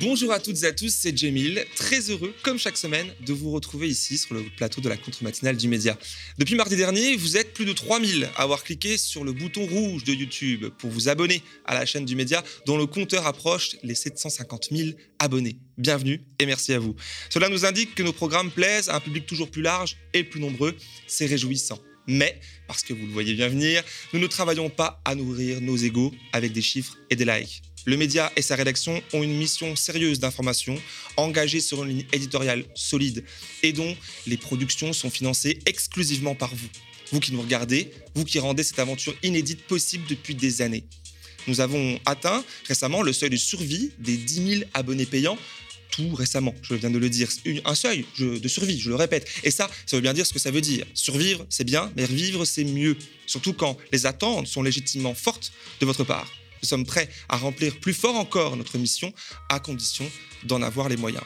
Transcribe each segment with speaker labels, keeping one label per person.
Speaker 1: Bonjour à toutes et à tous, c'est Jamil, très heureux, comme chaque semaine, de vous retrouver ici sur le plateau de la contre-matinale du média. Depuis mardi dernier, vous êtes plus de 3000 à avoir cliqué sur le bouton rouge de YouTube pour vous abonner à la chaîne du média dont le compteur approche les 750 000 abonnés. Bienvenue et merci à vous. Cela nous indique que nos programmes plaisent à un public toujours plus large et plus nombreux. C'est réjouissant. Mais, parce que vous le voyez bien venir, nous ne travaillons pas à nourrir nos égaux avec des chiffres et des likes. Le média et sa rédaction ont une mission sérieuse d'information, engagée sur une ligne éditoriale solide et dont les productions sont financées exclusivement par vous. Vous qui nous regardez, vous qui rendez cette aventure inédite possible depuis des années. Nous avons atteint récemment le seuil de survie des 10 000 abonnés payants tout récemment, je viens de le dire, un seuil de survie, je le répète. Et ça, ça veut bien dire ce que ça veut dire. Survivre, c'est bien, mais revivre, c'est mieux. Surtout quand les attentes sont légitimement fortes de votre part. Nous sommes prêts à remplir plus fort encore notre mission, à condition d'en avoir les moyens.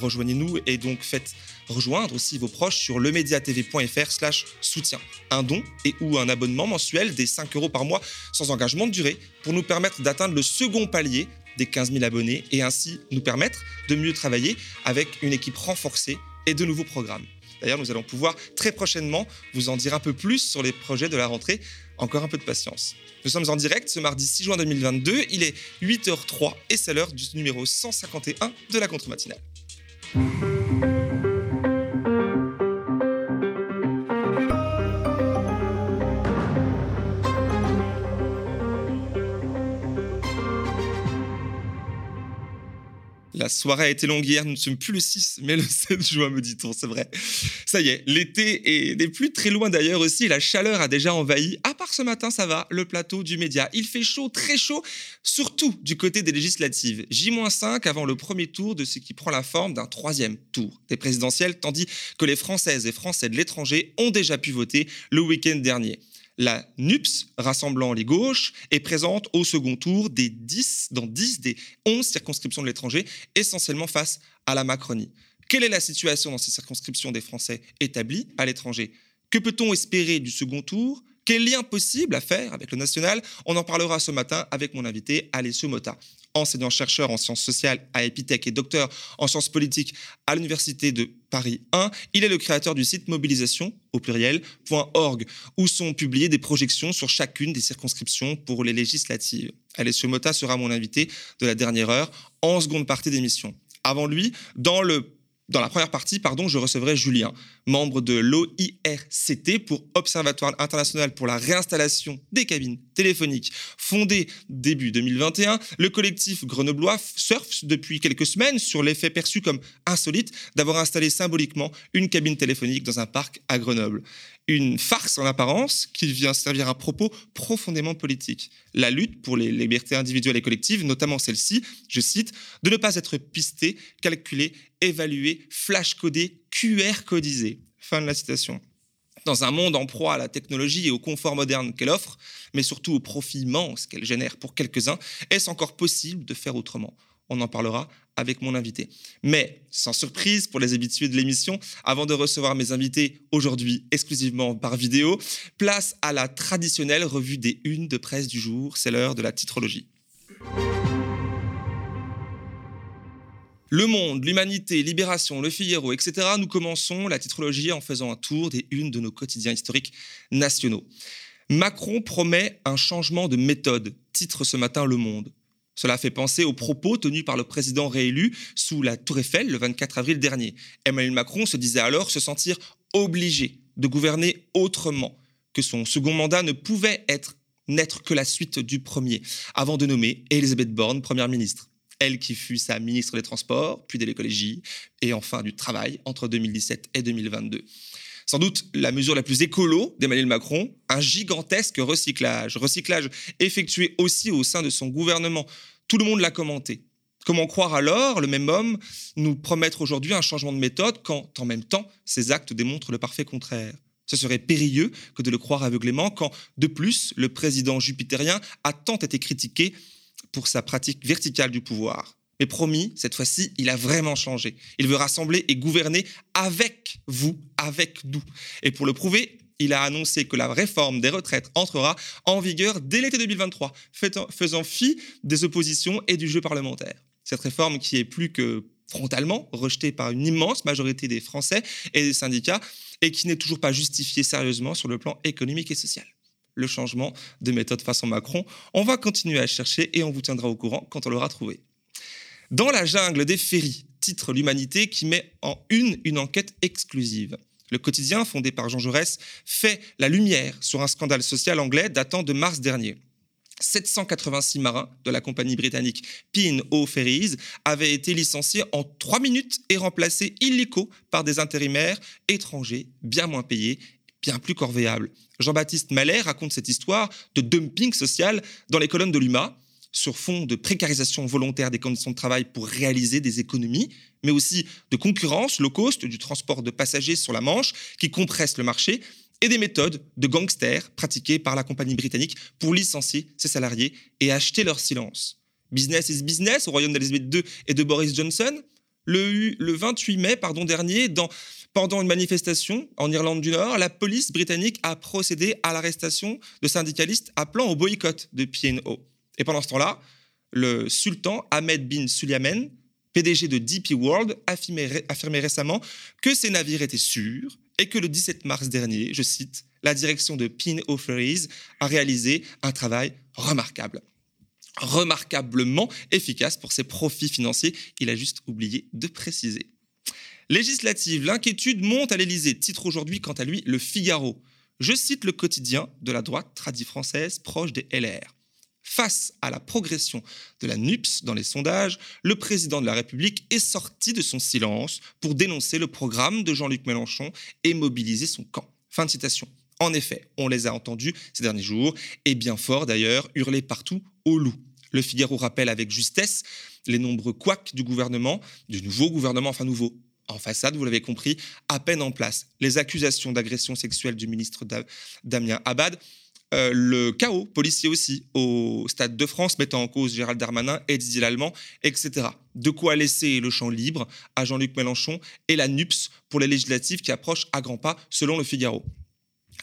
Speaker 1: Rejoignez-nous et donc faites rejoindre aussi vos proches sur lemediatv.fr slash soutien. Un don et ou un abonnement mensuel des 5 euros par mois sans engagement de durée pour nous permettre d'atteindre le second palier des 15 000 abonnés et ainsi nous permettre de mieux travailler avec une équipe renforcée et de nouveaux programmes. D'ailleurs, nous allons pouvoir très prochainement vous en dire un peu plus sur les projets de la rentrée. Encore un peu de patience. Nous sommes en direct ce mardi 6 juin 2022. Il est 8h03 et c'est l'heure du numéro 151 de la contre-matinale. La soirée a été longue hier, nous ne sommes plus le 6, mais le 7 juin, me dit-on, c'est vrai. Ça y est, l'été n'est plus très loin d'ailleurs aussi, la chaleur a déjà envahi. À part ce matin, ça va, le plateau du média. Il fait chaud, très chaud, surtout du côté des législatives. J-5 avant le premier tour de ce qui prend la forme d'un troisième tour des présidentielles, tandis que les Françaises et Français de l'étranger ont déjà pu voter le week-end dernier. La NUPS, rassemblant les gauches, est présente au second tour des 10, dans 10 des 11 circonscriptions de l'étranger, essentiellement face à la Macronie. Quelle est la situation dans ces circonscriptions des Français établis à l'étranger? Que peut-on espérer du second tour? Quel lien possible à faire avec le national? On en parlera ce matin avec mon invité Alessio Mota enseignant-chercheur en sciences sociales à Epitech et docteur en sciences politiques à l'Université de Paris 1. Il est le créateur du site mobilisation, au pluriel, .org, où sont publiées des projections sur chacune des circonscriptions pour les législatives. Alessio Mota sera mon invité de la dernière heure en seconde partie d'émission. Avant lui, dans le dans la première partie, pardon, je recevrai Julien, membre de l'OIRCT pour Observatoire international pour la réinstallation des cabines téléphoniques. Fondé début 2021, le collectif grenoblois surfe depuis quelques semaines sur l'effet perçu comme insolite d'avoir installé symboliquement une cabine téléphonique dans un parc à Grenoble une farce en apparence qui vient servir un propos profondément politique. La lutte pour les libertés individuelles et collectives, notamment celle-ci, je cite, de ne pas être pisté, calculé, évalué, flash-codé, QR-codisé. Fin de la citation. Dans un monde en proie à la technologie et au confort moderne qu'elle offre, mais surtout au profit immense qu'elle génère pour quelques-uns, est-ce encore possible de faire autrement? On en parlera avec mon invité. Mais, sans surprise pour les habitués de l'émission, avant de recevoir mes invités aujourd'hui exclusivement par vidéo, place à la traditionnelle revue des unes de presse du jour, c'est l'heure de la titrologie. Le Monde, l'Humanité, Libération, Le Figaro, etc. Nous commençons la titrologie en faisant un tour des unes de nos quotidiens historiques nationaux. Macron promet un changement de méthode, titre ce matin Le Monde. Cela fait penser aux propos tenus par le président réélu sous la Tour Eiffel le 24 avril dernier. Emmanuel Macron se disait alors se sentir obligé de gouverner autrement, que son second mandat ne pouvait être n'être que la suite du premier, avant de nommer Elisabeth Borne première ministre. Elle qui fut sa ministre des Transports, puis de l'écologie, et enfin du travail entre 2017 et 2022 sans doute la mesure la plus écolo d'Emmanuel Macron, un gigantesque recyclage. Recyclage effectué aussi au sein de son gouvernement. Tout le monde l'a commenté. Comment croire alors, le même homme, nous promettre aujourd'hui un changement de méthode quand, en même temps, ses actes démontrent le parfait contraire? Ce serait périlleux que de le croire aveuglément quand, de plus, le président jupitérien a tant été critiqué pour sa pratique verticale du pouvoir. Mais promis, cette fois-ci, il a vraiment changé. Il veut rassembler et gouverner avec vous, avec nous. Et pour le prouver, il a annoncé que la réforme des retraites entrera en vigueur dès l'été 2023, faisant fi des oppositions et du jeu parlementaire. Cette réforme qui est plus que frontalement rejetée par une immense majorité des Français et des syndicats et qui n'est toujours pas justifiée sérieusement sur le plan économique et social. Le changement de méthode façon Macron, on va continuer à chercher et on vous tiendra au courant quand on l'aura trouvé. Dans la jungle des ferries, titre L'Humanité qui met en une une enquête exclusive. Le quotidien, fondé par Jean Jaurès, fait la lumière sur un scandale social anglais datant de mars dernier. 786 marins de la compagnie britannique P&O Ferries avaient été licenciés en trois minutes et remplacés illico par des intérimaires étrangers bien moins payés, bien plus corvéables. Jean-Baptiste Mallet raconte cette histoire de dumping social dans les colonnes de l'UMA sur fond de précarisation volontaire des conditions de travail pour réaliser des économies, mais aussi de concurrence low cost du transport de passagers sur la Manche qui compresse le marché et des méthodes de gangsters pratiquées par la compagnie britannique pour licencier ses salariés et acheter leur silence. Business is business au royaume d'Elizabeth II et de Boris Johnson. Le, le 28 mai pardon, dernier, pendant une manifestation en Irlande du Nord, la police britannique a procédé à l'arrestation de syndicalistes appelant au boycott de P&O. Et pendant ce temps-là, le sultan Ahmed bin Sulayman, PDG de DP World, affirmait, affirmait récemment que ces navires étaient sûrs et que le 17 mars dernier, je cite, la direction de Pin Ferries a réalisé un travail remarquable remarquablement efficace pour ses profits financiers. Il a juste oublié de préciser. Législative, l'inquiétude monte à l'Élysée, titre aujourd'hui quant à lui Le Figaro. Je cite le quotidien de la droite tradie française proche des LR. Face à la progression de la NUPS dans les sondages, le président de la République est sorti de son silence pour dénoncer le programme de Jean-Luc Mélenchon et mobiliser son camp. Fin de citation. En effet, on les a entendus ces derniers jours, et bien fort d'ailleurs, hurler partout au loup. Le Figaro rappelle avec justesse les nombreux couacs du gouvernement, du nouveau gouvernement, enfin nouveau, en façade, vous l'avez compris, à peine en place. Les accusations d'agression sexuelle du ministre Damien Abad, euh, le chaos policier aussi au Stade de France, mettant en cause Gérald Darmanin et Didier Lallemand, etc. De quoi laisser le champ libre à Jean-Luc Mélenchon et la NUPS pour les législatives qui approchent à grands pas, selon le Figaro.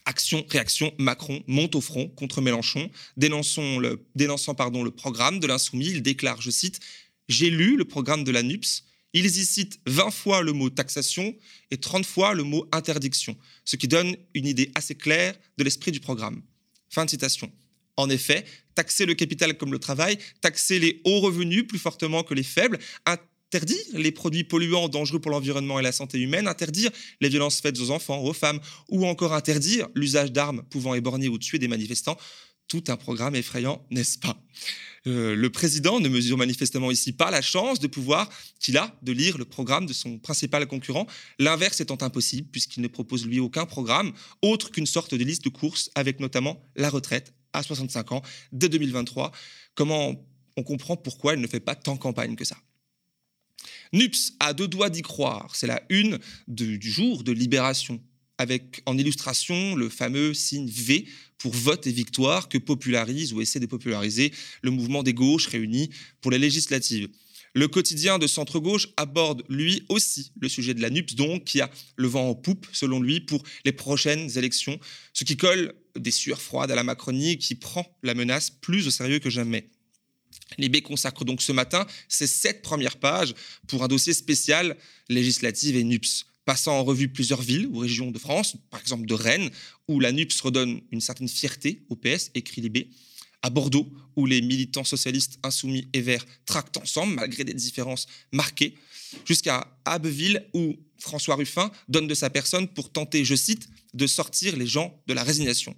Speaker 1: Action, réaction, Macron monte au front contre Mélenchon, dénonçant le, pardon, le programme de l'insoumis. Il déclare, je cite, J'ai lu le programme de la NUPS. Ils y citent 20 fois le mot taxation et 30 fois le mot interdiction, ce qui donne une idée assez claire de l'esprit du programme. Fin de citation. En effet, taxer le capital comme le travail, taxer les hauts revenus plus fortement que les faibles, interdire les produits polluants dangereux pour l'environnement et la santé humaine, interdire les violences faites aux enfants, aux femmes, ou encore interdire l'usage d'armes pouvant éborgner ou tuer des manifestants. Tout un programme effrayant, n'est-ce pas? Euh, Le président ne mesure manifestement ici pas la chance de pouvoir qu'il a de lire le programme de son principal concurrent, l'inverse étant impossible puisqu'il ne propose lui aucun programme autre qu'une sorte de liste de courses avec notamment la retraite à 65 ans dès 2023. Comment on comprend pourquoi il ne fait pas tant campagne que ça? NUPS a deux doigts d'y croire. C'est la une du jour de Libération avec en illustration le fameux signe V pour vote et victoire que popularise ou essaie de populariser le mouvement des gauches réunis pour les législatives. Le quotidien de centre-gauche aborde lui aussi le sujet de la NUPS, donc qui a le vent en poupe, selon lui, pour les prochaines élections, ce qui colle des sueurs froides à la Macronie qui prend la menace plus au sérieux que jamais. Libé consacre donc ce matin ses sept premières pages pour un dossier spécial législative et NUPS passant en revue plusieurs villes ou régions de France, par exemple de Rennes, où la NUPS redonne une certaine fierté au PS, écrit Libé, à Bordeaux, où les militants socialistes insoumis et verts tractent ensemble, malgré des différences marquées, jusqu'à Abbeville, où François Ruffin donne de sa personne pour tenter, je cite, de sortir les gens de la résignation.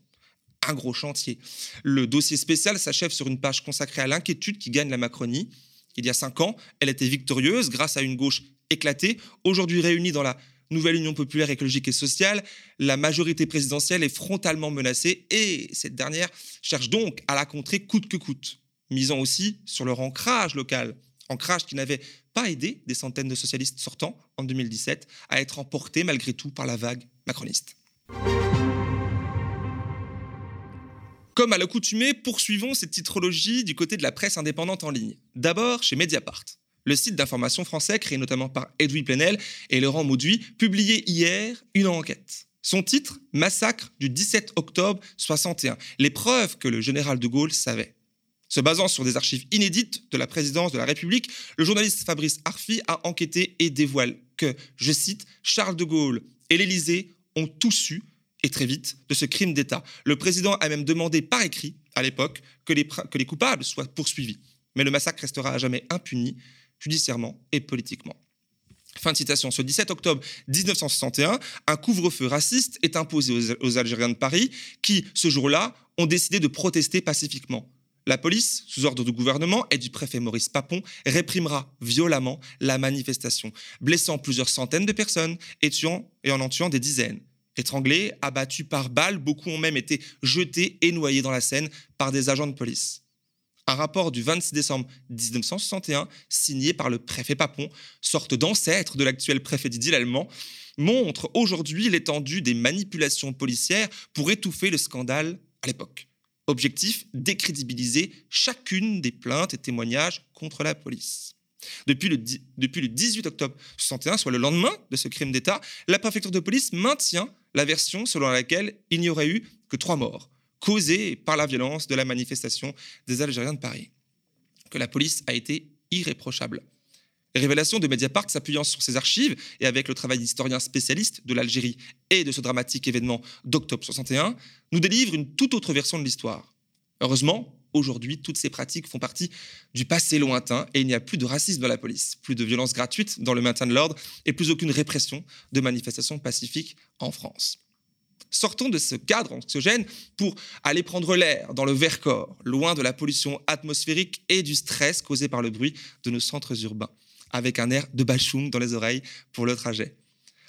Speaker 1: Un gros chantier. Le dossier spécial s'achève sur une page consacrée à l'inquiétude qui gagne la Macronie. Il y a cinq ans, elle était victorieuse grâce à une gauche éclatée, aujourd'hui réunie dans la nouvelle Union populaire écologique et sociale, la majorité présidentielle est frontalement menacée et cette dernière cherche donc à la contrer coûte que coûte, misant aussi sur leur ancrage local, ancrage qui n'avait pas aidé des centaines de socialistes sortants en 2017 à être emportés malgré tout par la vague macroniste. Comme à l'accoutumée, poursuivons cette titrologie du côté de la presse indépendante en ligne. D'abord chez Mediapart. Le site d'information français, créé notamment par Edoui Plenel et Laurent Mauduit, publiait hier une enquête. Son titre Massacre du 17 octobre 61. Les preuves que le général de Gaulle savait. Se basant sur des archives inédites de la présidence de la République, le journaliste Fabrice Arfi a enquêté et dévoile que, je cite, Charles de Gaulle et l'Élysée ont tout su, et très vite, de ce crime d'État. Le président a même demandé par écrit, à l'époque, que les, que les coupables soient poursuivis. Mais le massacre restera à jamais impuni, judiciairement et politiquement. Fin de citation. Ce 17 octobre 1961, un couvre-feu raciste est imposé aux, Algériens de Paris qui, ce jour-là, ont décidé de protester pacifiquement. La police, sous ordre du gouvernement et du préfet Maurice Papon, réprimera violemment la manifestation, blessant plusieurs centaines de personnes et, et en en tuant des dizaines. Étranglés, abattus par balles, beaucoup ont même été jetés et noyés dans la Seine par des agents de police. Un rapport du 26 décembre 1961, signé par le préfet Papon, sorte d'ancêtre de l'actuel préfet Didier Lallemand, montre aujourd'hui l'étendue des manipulations policières pour étouffer le scandale à l'époque. Objectif, décrédibiliser chacune des plaintes et témoignages contre la police. Depuis le, depuis le 18 octobre 61, soit le lendemain de ce crime d'État, la préfecture de police maintient la version selon laquelle il n'y aurait eu que trois morts, causés par la violence de la manifestation des Algériens de Paris. Que la police a été irréprochable. Les révélations de Mediapart s'appuyant sur ces archives et avec le travail d'historiens spécialistes de l'Algérie et de ce dramatique événement d'octobre 61 nous délivrent une toute autre version de l'histoire. Heureusement, aujourd'hui, toutes ces pratiques font partie du passé lointain et il n'y a plus de racisme dans la police, plus de violences gratuites dans le maintien de l'ordre et plus aucune répression de manifestations pacifiques en France. Sortons de ce cadre anxiogène pour aller prendre l'air dans le Vercors, loin de la pollution atmosphérique et du stress causé par le bruit de nos centres urbains avec un air de bachoum dans les oreilles pour le trajet.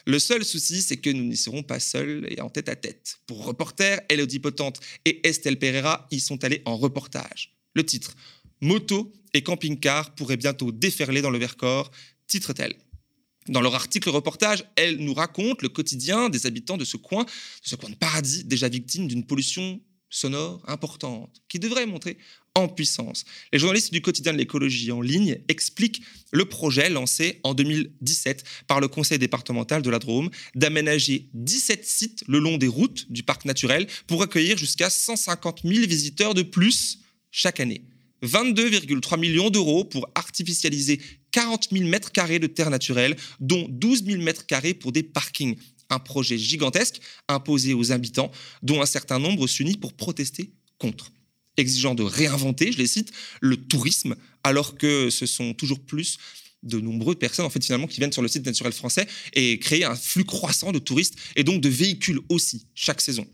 Speaker 1: Le seul souci, c'est que nous n'y serons pas seuls et en tête à tête. Pour reporter, Elodie Potente et Estelle Pereira y sont allés en reportage. Le titre Moto et camping-car pourraient bientôt déferler dans le Vercors, titre-t-elle. Dans leur article reportage, elle nous raconte le quotidien des habitants de ce coin, de ce coin de paradis déjà victime d'une pollution sonore importante, qui devrait montrer en puissance. Les journalistes du quotidien de l'écologie en ligne expliquent le projet lancé en 2017 par le conseil départemental de la Drôme d'aménager 17 sites le long des routes du parc naturel pour accueillir jusqu'à 150 000 visiteurs de plus chaque année. 22,3 millions d'euros pour artificialiser 40 000 mètres carrés de terre naturelle, dont 12 000 mètres carrés pour des parkings un projet gigantesque imposé aux habitants, dont un certain nombre s'unit pour protester contre exigeant de réinventer, je les cite, le tourisme, alors que ce sont toujours plus de nombreuses personnes en fait finalement qui viennent sur le site naturel français et créer un flux croissant de touristes et donc de véhicules aussi chaque saison.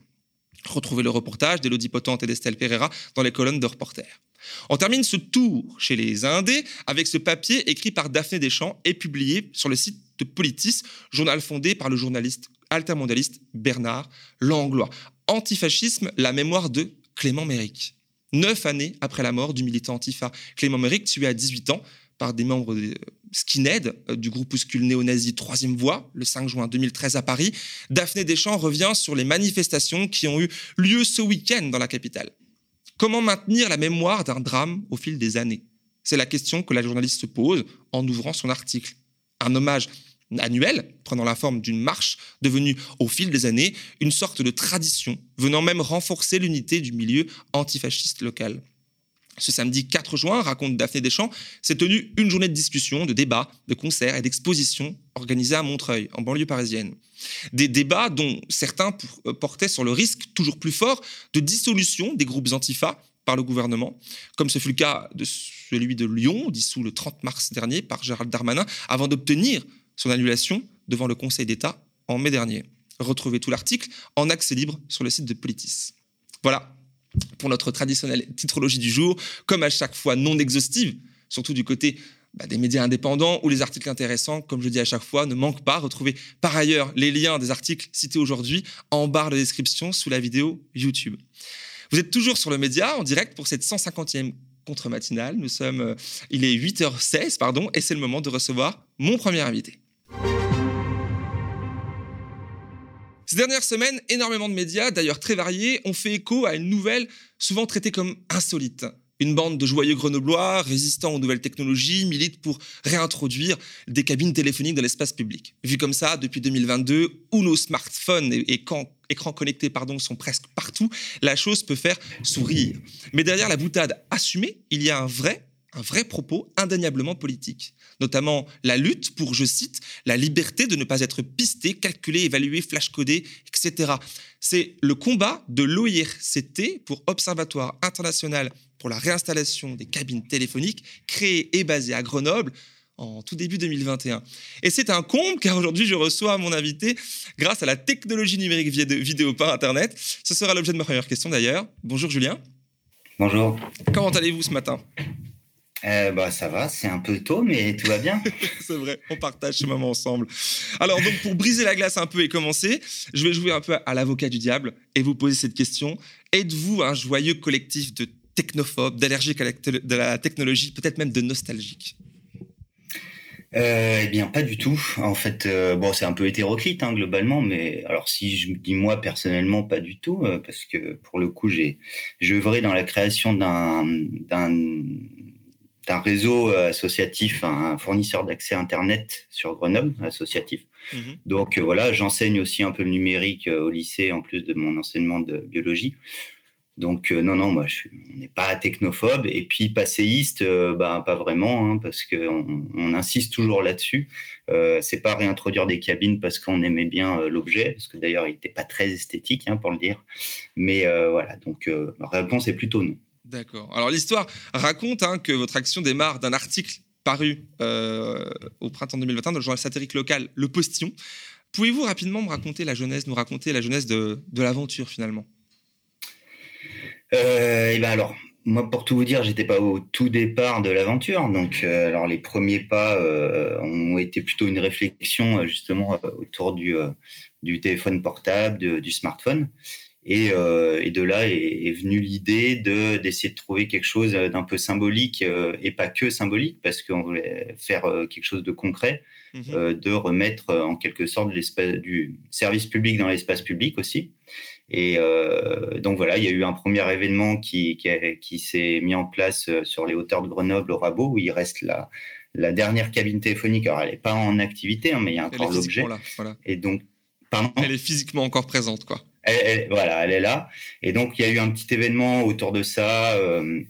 Speaker 1: Retrouvez le reportage d'Elodie Potente et d'Estelle Pereira dans les colonnes de reporters. On termine ce tour chez les Indés avec ce papier écrit par Daphné Deschamps et publié sur le site de Politis, journal fondé par le journaliste altermondialiste Bernard Langlois. Antifascisme, la mémoire de Clément Méric. Neuf années après la mort du militant antifa Clément Méric, tué à 18 ans par des membres de skinhead euh, du groupuscule néo-nazi Troisième Voie, le 5 juin 2013 à Paris, Daphné Deschamps revient sur les manifestations qui ont eu lieu ce week-end dans la capitale. Comment maintenir la mémoire d'un drame au fil des années? C'est la question que la journaliste se pose en ouvrant son article. Un hommage annuel, prenant la forme d'une marche devenue au fil des années une sorte de tradition, venant même renforcer l'unité du milieu antifasciste local. Ce samedi 4 juin, raconte Daphné Deschamps, s'est tenue une journée de discussion, de débats, de concerts et d'expositions organisés à Montreuil, en banlieue parisienne. Des débats dont certains euh, portaient sur le risque toujours plus fort de dissolution des groupes antifa par le gouvernement, comme ce fut le cas de celui de Lyon, dissous le 30 mars dernier par Gérald Darmanin, avant d'obtenir son annulation devant le Conseil d'État en mai dernier. Retrouvez tout l'article en accès libre sur le site de Politis. Voilà pour notre traditionnelle titrologie du jour, comme à chaque fois non exhaustive, surtout du côté bah, des médias indépendants où les articles intéressants, comme je dis à chaque fois, ne manquent pas. Retrouvez par ailleurs les liens des articles cités aujourd'hui en barre de description sous la vidéo YouTube. Vous êtes toujours sur le média en direct pour cette 150e contre-matinale. Nous sommes, euh, il est 8h16, pardon, et c'est le moment de recevoir mon premier invité. Ces dernières semaines, énormément de médias, d'ailleurs très variés, ont fait écho à une nouvelle souvent traitée comme insolite. Une bande de joyeux grenoblois, résistants aux nouvelles technologies, milite pour réintroduire des cabines téléphoniques dans l'espace public. Vu comme ça, depuis 2022, où nos smartphones et, écrans connectés sont presque partout, la chose peut faire sourire. Mais derrière la boutade assumée, il y a un vrai un vrai propos indéniablement politique, notamment la lutte pour, je cite, la liberté de ne pas être pisté, calculé, évalué, flash-codé, etc. C'est le combat de l'OIRCT pour Observatoire international pour la réinstallation des cabines téléphoniques, créé et basé à Grenoble en tout début 2021. Et c'est un comble car aujourd'hui je reçois mon invité grâce à la technologie numérique vidéo par Internet. Ce sera l'objet de ma première question d'ailleurs. Bonjour Julien.
Speaker 2: Bonjour.
Speaker 1: Comment allez-vous ce matin?
Speaker 2: Euh, bah, ça va, c'est un peu tôt, mais tout va bien.
Speaker 1: c'est vrai, on partage ce moment ensemble. Alors, donc, pour briser la glace un peu et commencer, je vais jouer un peu à l'avocat du diable et vous poser cette question. Êtes-vous un joyeux collectif de technophobes, d'allergiques à la technologie, peut-être même de nostalgiques?
Speaker 2: Euh, eh bien, pas du tout. En fait, euh, bon, c'est un peu hétéroclite hein, globalement, mais alors si je me dis moi personnellement, pas du tout, parce que pour le coup, j'ai j'ai œuvré dans la création d'un d'un un réseau euh, associatif, un fournisseur d'accès Internet sur Grenoble, associatif. Mhm. Donc euh, voilà, j'enseigne aussi un peu le numérique euh, au lycée, en plus de mon enseignement de biologie. Donc non, non, moi, je n'est pas technophobe. Et puis passéiste, bah, pas vraiment, hein, parce qu'on on insiste toujours là-dessus. Euh, c'est pas réintroduire des cabines parce qu'on aimait bien l'objet, parce que d'ailleurs, il n'était pas très esthétique, hein, pour le dire. Mais voilà, donc la réponse est plutôt non.
Speaker 1: D'accord. Alors l'histoire raconte hein, que votre action démarre d'un article paru euh, au printemps 2021 dans le journal satirique local Le Postillon. Pouvez-vous rapidement me raconter la jeunesse, nous raconter la jeunesse de, l'aventure finalement?
Speaker 2: Euh, eh ben alors, moi, pour tout vous dire, j'étais pas au tout départ de l'aventure. Donc, euh, alors les premiers pas ont été plutôt une réflexion justement autour du téléphone portable, du smartphone. Et, euh, et, de là est, est venue l'idée de d'essayer de trouver quelque chose d'un peu symbolique euh, et pas que symbolique parce qu'on voulait faire euh, quelque chose de concret, euh, de remettre euh, en quelque sorte du service public dans l'espace public aussi. Et donc voilà, il y a eu un premier événement qui, qui, qui s'est mis en place sur les hauteurs de Grenoble au Rabot où il reste la, la dernière cabine téléphonique. Alors elle n'est pas en activité, hein, mais il y a encore l'objet.
Speaker 1: Voilà.
Speaker 2: Et donc,
Speaker 1: pardon? Elle est physiquement encore présente, quoi
Speaker 2: elle, voilà, elle est là. Et donc, il y a eu un petit événement autour de ça euh,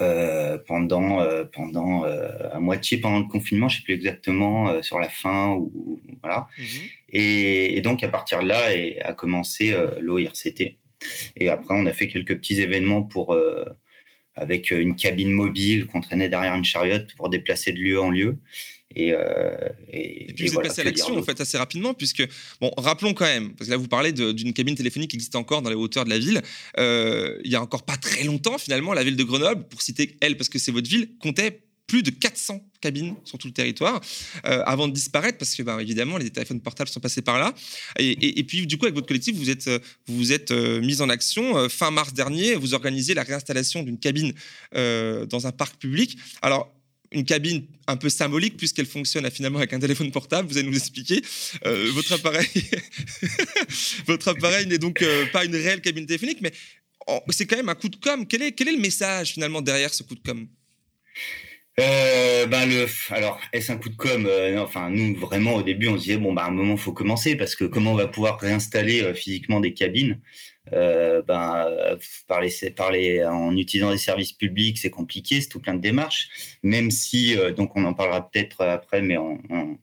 Speaker 2: euh, pendant, euh, pendant à moitié pendant le confinement, je ne sais plus exactement, sur la fin. Ou, voilà. Mhm. Et, donc, à partir de là, a commencé l'OIRCT. Et après, on a fait quelques petits événements pour, avec une cabine mobile qu'on traînait derrière une chariote pour déplacer de lieu en lieu.
Speaker 1: Euh, et, et, puis vous êtes passé à l'action en fait assez rapidement puisque bon rappelons quand même parce que là vous parlez d'une cabine téléphonique qui existe encore dans les hauteurs de la ville. Euh, il y a encore pas très longtemps finalement la ville de Grenoble pour citer elle parce que c'est votre ville comptait plus de 400 cabines sur tout le territoire euh, avant de disparaître parce que bah, évidemment les téléphones portables sont passés par là. Et, et, puis du coup avec votre collectif vous êtes vous, êtes mis en action fin mars dernier vous organisez la réinstallation d'une cabine dans un parc public. Alors une cabine un peu symbolique puisqu'elle fonctionne finalement avec un téléphone portable. Vous allez nous expliquer. Euh, votre appareil, votre appareil n'est donc euh, pas une réelle cabine téléphonique, mais c'est quand même un coup de com. Quel est, le message finalement derrière ce coup de com?
Speaker 2: Euh, ben alors est-ce un coup de com Enfin, nous vraiment au début on se disait bon bah à un moment faut commencer parce que comment on va pouvoir réinstaller physiquement des cabines? Euh, ben, parler, parler en utilisant des services publics, c'est compliqué, c'est tout plein de démarches. Même si, euh, donc on en parlera peut-être après, mais on, on,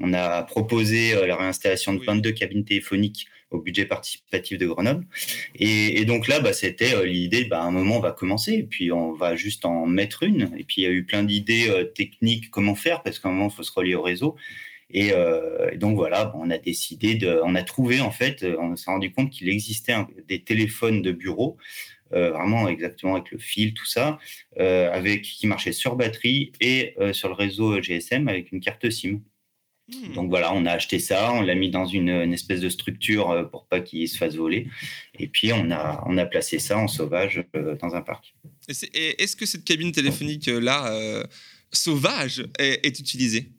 Speaker 2: on, a proposé euh, la réinstallation de 22 cabines téléphoniques au budget participatif de Grenoble. Et, et donc là, bah, c'était euh, l'idée, bah, à un moment, on va commencer, et puis on va juste en mettre une. Et puis il y a eu plein d'idées techniques, comment faire, parce qu'à un moment, il faut se relier au réseau. Euh, et, donc voilà, on a décidé de, on a trouvé en fait, euh, on s'est rendu compte qu'il existait des téléphones de bureau, euh, vraiment exactement avec le fil, tout ça, avec qui marchait sur batterie et sur le réseau GSM avec une carte SIM. Hmm. Donc voilà, on a acheté ça, on l'a mis dans une, espèce de structure pour pas qu'il se fasse voler, et puis on a, on a placé ça en sauvage dans un parc.
Speaker 1: Est-ce que cette cabine téléphonique là sauvage est utilisée?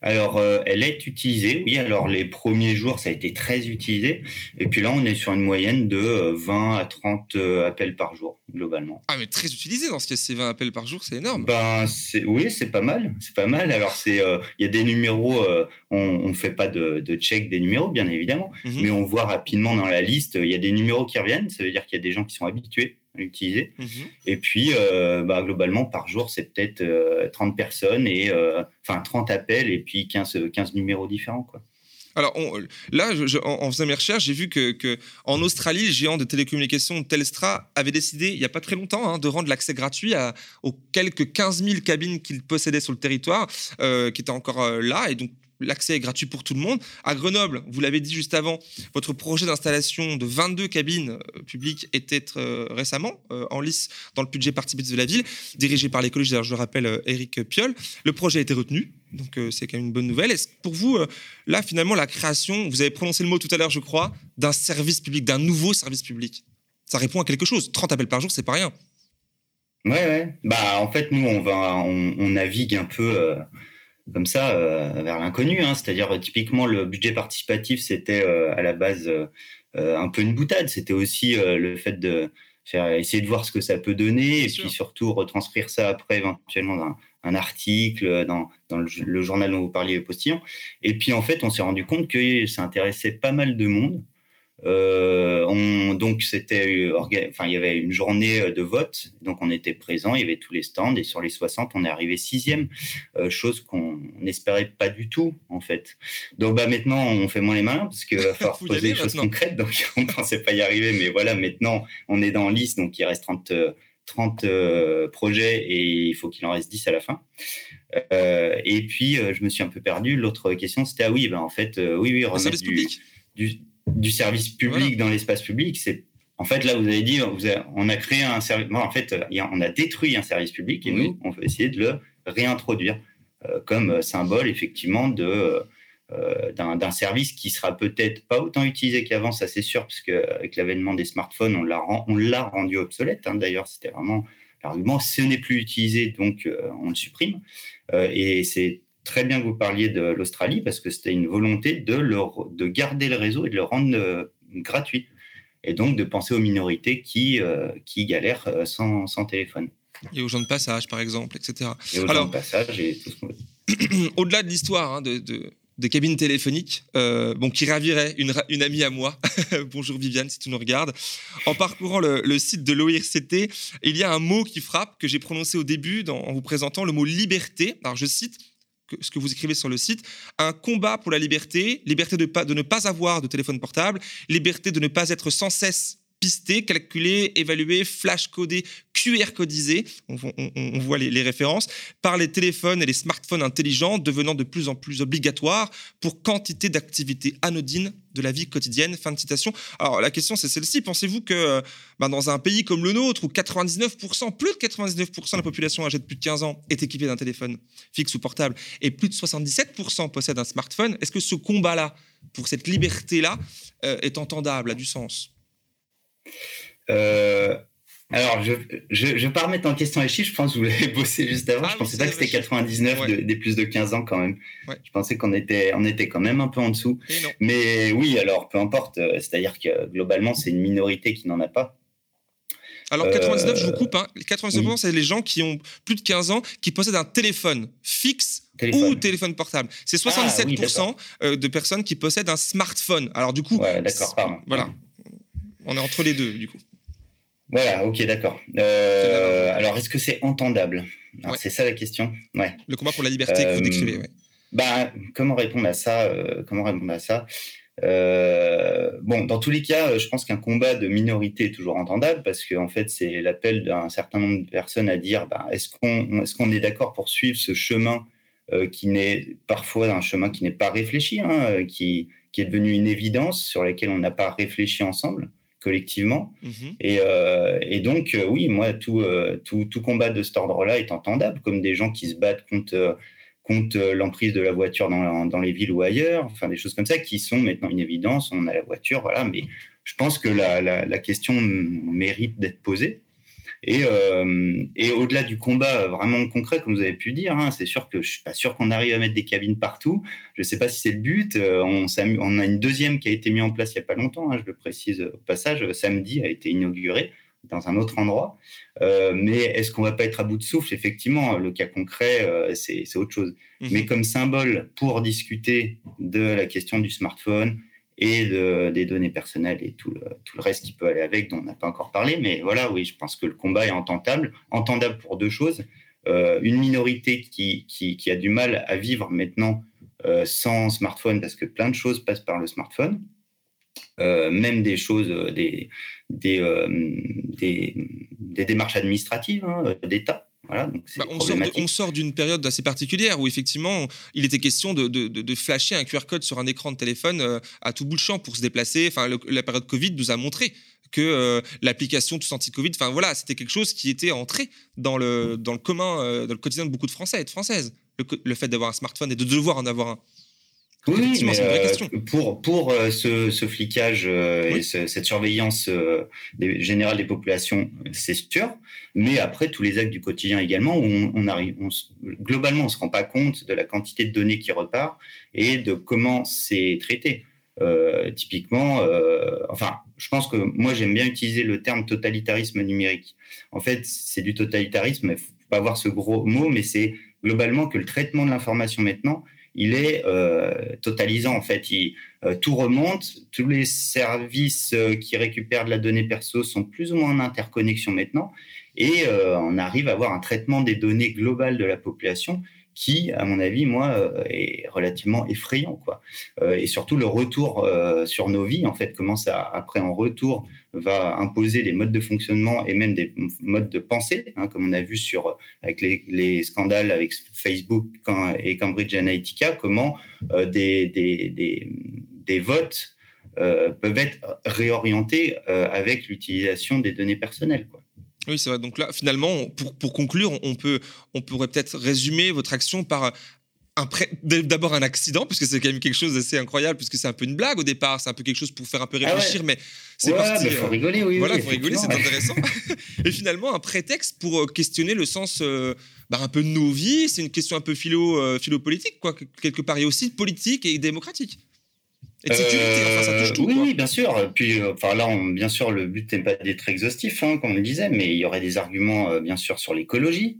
Speaker 2: Alors, euh, elle est utilisée, oui. Alors, les premiers jours, ça a été très utilisé. Et puis là, on est sur une moyenne de 20 euh, à 30 euh, appels par jour, globalement.
Speaker 1: Ah, mais très utilisé dans ce cas, c'est 20 appels par jour, c'est énorme.
Speaker 2: Ben, oui, c'est pas mal. C'est pas mal. Alors, il y a des numéros, on ne fait pas de, check des numéros, bien évidemment, mhm. mais on voit rapidement dans la liste, il y a des numéros qui reviennent. Ça veut dire qu'il y a des gens qui sont habitués utiliser. Mhm. Et puis, euh, bah, globalement, par jour, c'est peut-être 30 euh, personnes, et euh, enfin 30 appels et puis 15, 15 numéros différents. Quoi.
Speaker 1: Alors là, en, faisant mes recherches, j'ai vu que, en Australie, le géant de télécommunications Telstra avait décidé, il n'y a pas très longtemps, hein, de rendre l'accès gratuit à, aux quelques 15 000 cabines qu'il possédait sur le territoire, qui étaient encore là. Et donc, l'accès est gratuit pour tout le monde. À Grenoble, vous l'avez dit juste avant, votre projet d'installation de 22 cabines euh, publiques était euh, récemment euh, en lice dans le budget participatif de la ville, dirigé par l'écologiste, je le rappelle, Éric Piolle. Le projet a été retenu, donc c'est quand même une bonne nouvelle. Est-ce pour vous, là, finalement, la création, vous avez prononcé le mot tout à l'heure, je crois, d'un service public, d'un nouveau service public, ça répond à quelque chose. 30 appels par jour, c'est pas rien.
Speaker 2: Ouais, ouais. Bah, en fait, nous, on, va, on, navigue un peu comme ça euh, vers l'inconnu. Hein. C'est-à-dire typiquement le budget participatif, c'était euh, à la base euh, un peu une boutade. C'était aussi le fait de faire, essayer de voir ce que ça peut donner et puis surtout retranscrire ça après éventuellement dans un article dans, dans le, journal dont vous parliez, Postillon. Et puis en fait, on s'est rendu compte que ça intéressait pas mal de monde. Euh, on, donc c'était, enfin il y avait une journée euh, de vote, donc on était présent, il y avait tous les stands. Et sur les 60 on est arrivé sixième, euh, chose qu'on n'espérait pas du tout en fait. Donc bah maintenant on fait moins les mains parce qu'il va falloir poser des choses concrètes, donc on pensait pas y arriver, mais voilà maintenant on est dans liste, donc il reste 30 30 projets et il faut qu'il en reste 10 à la fin. et puis, je me suis un peu perdu. L'autre question, c'était ah oui, ben en fait, oui, oui, remettre du, du, du service public dans l'espace public, c'est en fait là vous avez dit vous on a créé un service. en fait, on a détruit un service public et nous on veut essayer de le réintroduire euh, comme symbole effectivement de euh, d'un service qui sera peut-être pas autant utilisé qu'avant, ça c'est sûr, parce qu'avec l'avènement des smartphones, on l'a on l'a rendu obsolète. Hein. D'ailleurs, c'était vraiment l'argument. Ce n'est plus utilisé, donc euh, on le supprime. et c'est très bien que vous parliez de l'Australie parce que c'était une volonté de, leur, de garder le réseau et de le rendre euh, gratuit. Et donc de penser aux minorités qui, euh, qui galèrent euh, sans, sans, téléphone.
Speaker 1: Et aux gens de passage, par exemple, etc.
Speaker 2: Et aux gens de passage et tout ce qu'on
Speaker 1: Au-delà de l'histoire hein, de, de, des cabines téléphoniques, bon, qui ravirait une, une amie à moi. Bonjour Viviane, si tu nous regardes. En parcourant le, le site de l'OIRCT, il y a un mot qui frappe que j'ai prononcé au début dans, en vous présentant le mot liberté. Alors je cite ce que vous écrivez sur le site, un combat pour la liberté, liberté de, ne pas avoir de téléphone portable, liberté de ne pas être sans cesse pisté, calculé, évalué, flash-codé, QR-codisé, on, voit les, références, par les téléphones et les smartphones intelligents devenant de plus en plus obligatoires pour quantité d'activités anodines de la vie quotidienne. Fin de citation. Alors la question c'est celle-ci, pensez-vous que ben, dans un pays comme le nôtre où 99%, plus de 99% de la population âgée de plus de 15 ans est équipée d'un téléphone fixe ou portable et plus de 77% possèdent un smartphone, est-ce que ce combat-là, pour cette liberté-là, euh, est entendable, a du sens?
Speaker 2: Euh, alors, je ne vais pas remettre en question les chiffres. Je pense que vous l'avez bossé juste avant. Ah, je pensais pas que c'était 99 des plus de 15 ans quand même. Je pensais qu'on était, on était quand même un peu en dessous. Mais oui, alors peu importe. Euh, c'est-à-dire que globalement, c'est une minorité qui n'en a pas.
Speaker 1: Alors 99, je vous coupe. Hein. 99%, c'est les gens qui ont plus de 15 ans qui possèdent un téléphone fixe ou téléphone portable. C'est 77% ah de personnes qui possèdent un smartphone. Alors du coup,
Speaker 2: d'accord,
Speaker 1: voilà. On est entre les deux, du coup.
Speaker 2: Voilà, ok, d'accord. Euh, alors, est-ce que c'est entendable? C'est ça la question. Ouais.
Speaker 1: Le combat pour la liberté que vous décrivez. Ouais.
Speaker 2: Bah, comment répondre à ça euh, Comment répondre à ça? Bon, dans tous les cas, je pense qu'un combat de minorité est toujours entendable parce qu'en en fait, c'est l'appel d'un certain nombre de personnes à dire bah, est-ce qu'on est, d'accord pour suivre ce chemin qui n'est parfois un chemin qui n'est pas réfléchi, hein, qui, qui est devenu une évidence sur laquelle on n'a pas réfléchi ensemble? Collectivement. Mhm. Euh, et, donc, euh, oui, moi, euh, tout, tout, combat de cet ordre-là est entendable, comme des gens qui se battent contre, contre l'emprise de la voiture dans, dans, les villes ou ailleurs, enfin des choses comme ça qui sont maintenant une évidence. On a la voiture, voilà, mais je pense que la, la, question mérite d'être posée. Et, euh, et au-delà du combat vraiment concret, comme vous avez pu dire, hein, c'est sûr que je suis pas sûr qu'on arrive à mettre des cabines partout. Je ne sais pas si c'est le but. Euh, on, on, a une deuxième qui a été mise en place il n'y a pas longtemps, hein, je le précise au passage, samedi a été inaugurée dans un autre endroit. Euh, mais est-ce qu'on va pas être à bout de souffle? Effectivement, le cas concret, euh, c'est autre chose. Mhm. Mais comme symbole pour discuter de la question du smartphone et de, des données personnelles et tout le, reste qui peut aller avec, dont on n'a pas encore parlé, mais voilà, oui, je pense que le combat est entendable, entendable pour deux choses. Euh, une minorité qui, a du mal à vivre maintenant sans smartphone parce que plein de choses passent par le smartphone. Euh, même des choses, euh, euh, des, démarches administratives hein, d'État. Voilà, donc
Speaker 1: bah, on, sort d'une période assez particulière où effectivement il était question de, de, de, flasher un QR code sur un écran de téléphone à tout bout de champ pour se déplacer. Enfin, la période Covid nous a montré que l'application Tous Anti-Covid, enfin voilà, c'était quelque chose qui était entré dans le, dans le commun, dans le quotidien de beaucoup de Français et de Françaises. Le, le fait d'avoir un smartphone et de devoir en avoir un.
Speaker 2: Oui, mais euh, pour, pour euh, ce, ce, flicage euh, et cette surveillance des, générale des populations, c'est sûr. Mais après, tous les actes du quotidien également, où on, arrive, globalement, on ne se rend pas compte de la quantité de données qui repart et de comment c'est traité. typiquement, enfin, je pense que moi, j'aime bien utiliser le terme totalitarisme numérique. En fait, c'est du totalitarisme, il ne faut pas avoir ce gros mot, mais c'est globalement que le traitement de l'information maintenant, il est euh, totalisant en fait. Euh, tout remonte, tous les services euh, qui récupèrent de la donnée perso sont plus ou moins en interconnexion maintenant, et on arrive à avoir un traitement des données globales de la population qui, à mon avis, moi, euh, est relativement effrayant, quoi. Euh, et surtout le retour euh, sur nos vies, en fait, comment ça, après en retour, va imposer des modes de fonctionnement et même des modes de pensée, hein, comme on a vu sur avec les, scandales avec Facebook et Cambridge Analytica, comment des, des, des, des, votes peuvent être réorientés avec l'utilisation des données personnelles, quoi.
Speaker 1: Oui, c'est vrai. Donc là, finalement, pour, pour conclure, on, peut, on pourrait peut-être résumer votre action par d'abord un accident, puisque c'est quand même quelque chose d'assez incroyable, puisque c'est un peu une blague au départ, c'est un peu quelque chose pour faire un peu ah réfléchir, mais c'est
Speaker 2: parti. Il faut euh, rigoler, oui.
Speaker 1: Voilà, il faut rigoler, c'est intéressant. et finalement, un prétexte pour euh, questionner le sens euh, bah, un peu de nos vies, c'est une question un peu philo, philo-politique, quoi, quelque part, et aussi politique et démocratique.
Speaker 2: Et de sécurité, enfin, ça touche tout. Oui, bien sûr. Puis, euh, enfin, là, on, bien sûr, le but n'est pas d'être exhaustif, hein, comme on le disait, mais il y aurait des arguments, euh, bien sûr, sur l'écologie.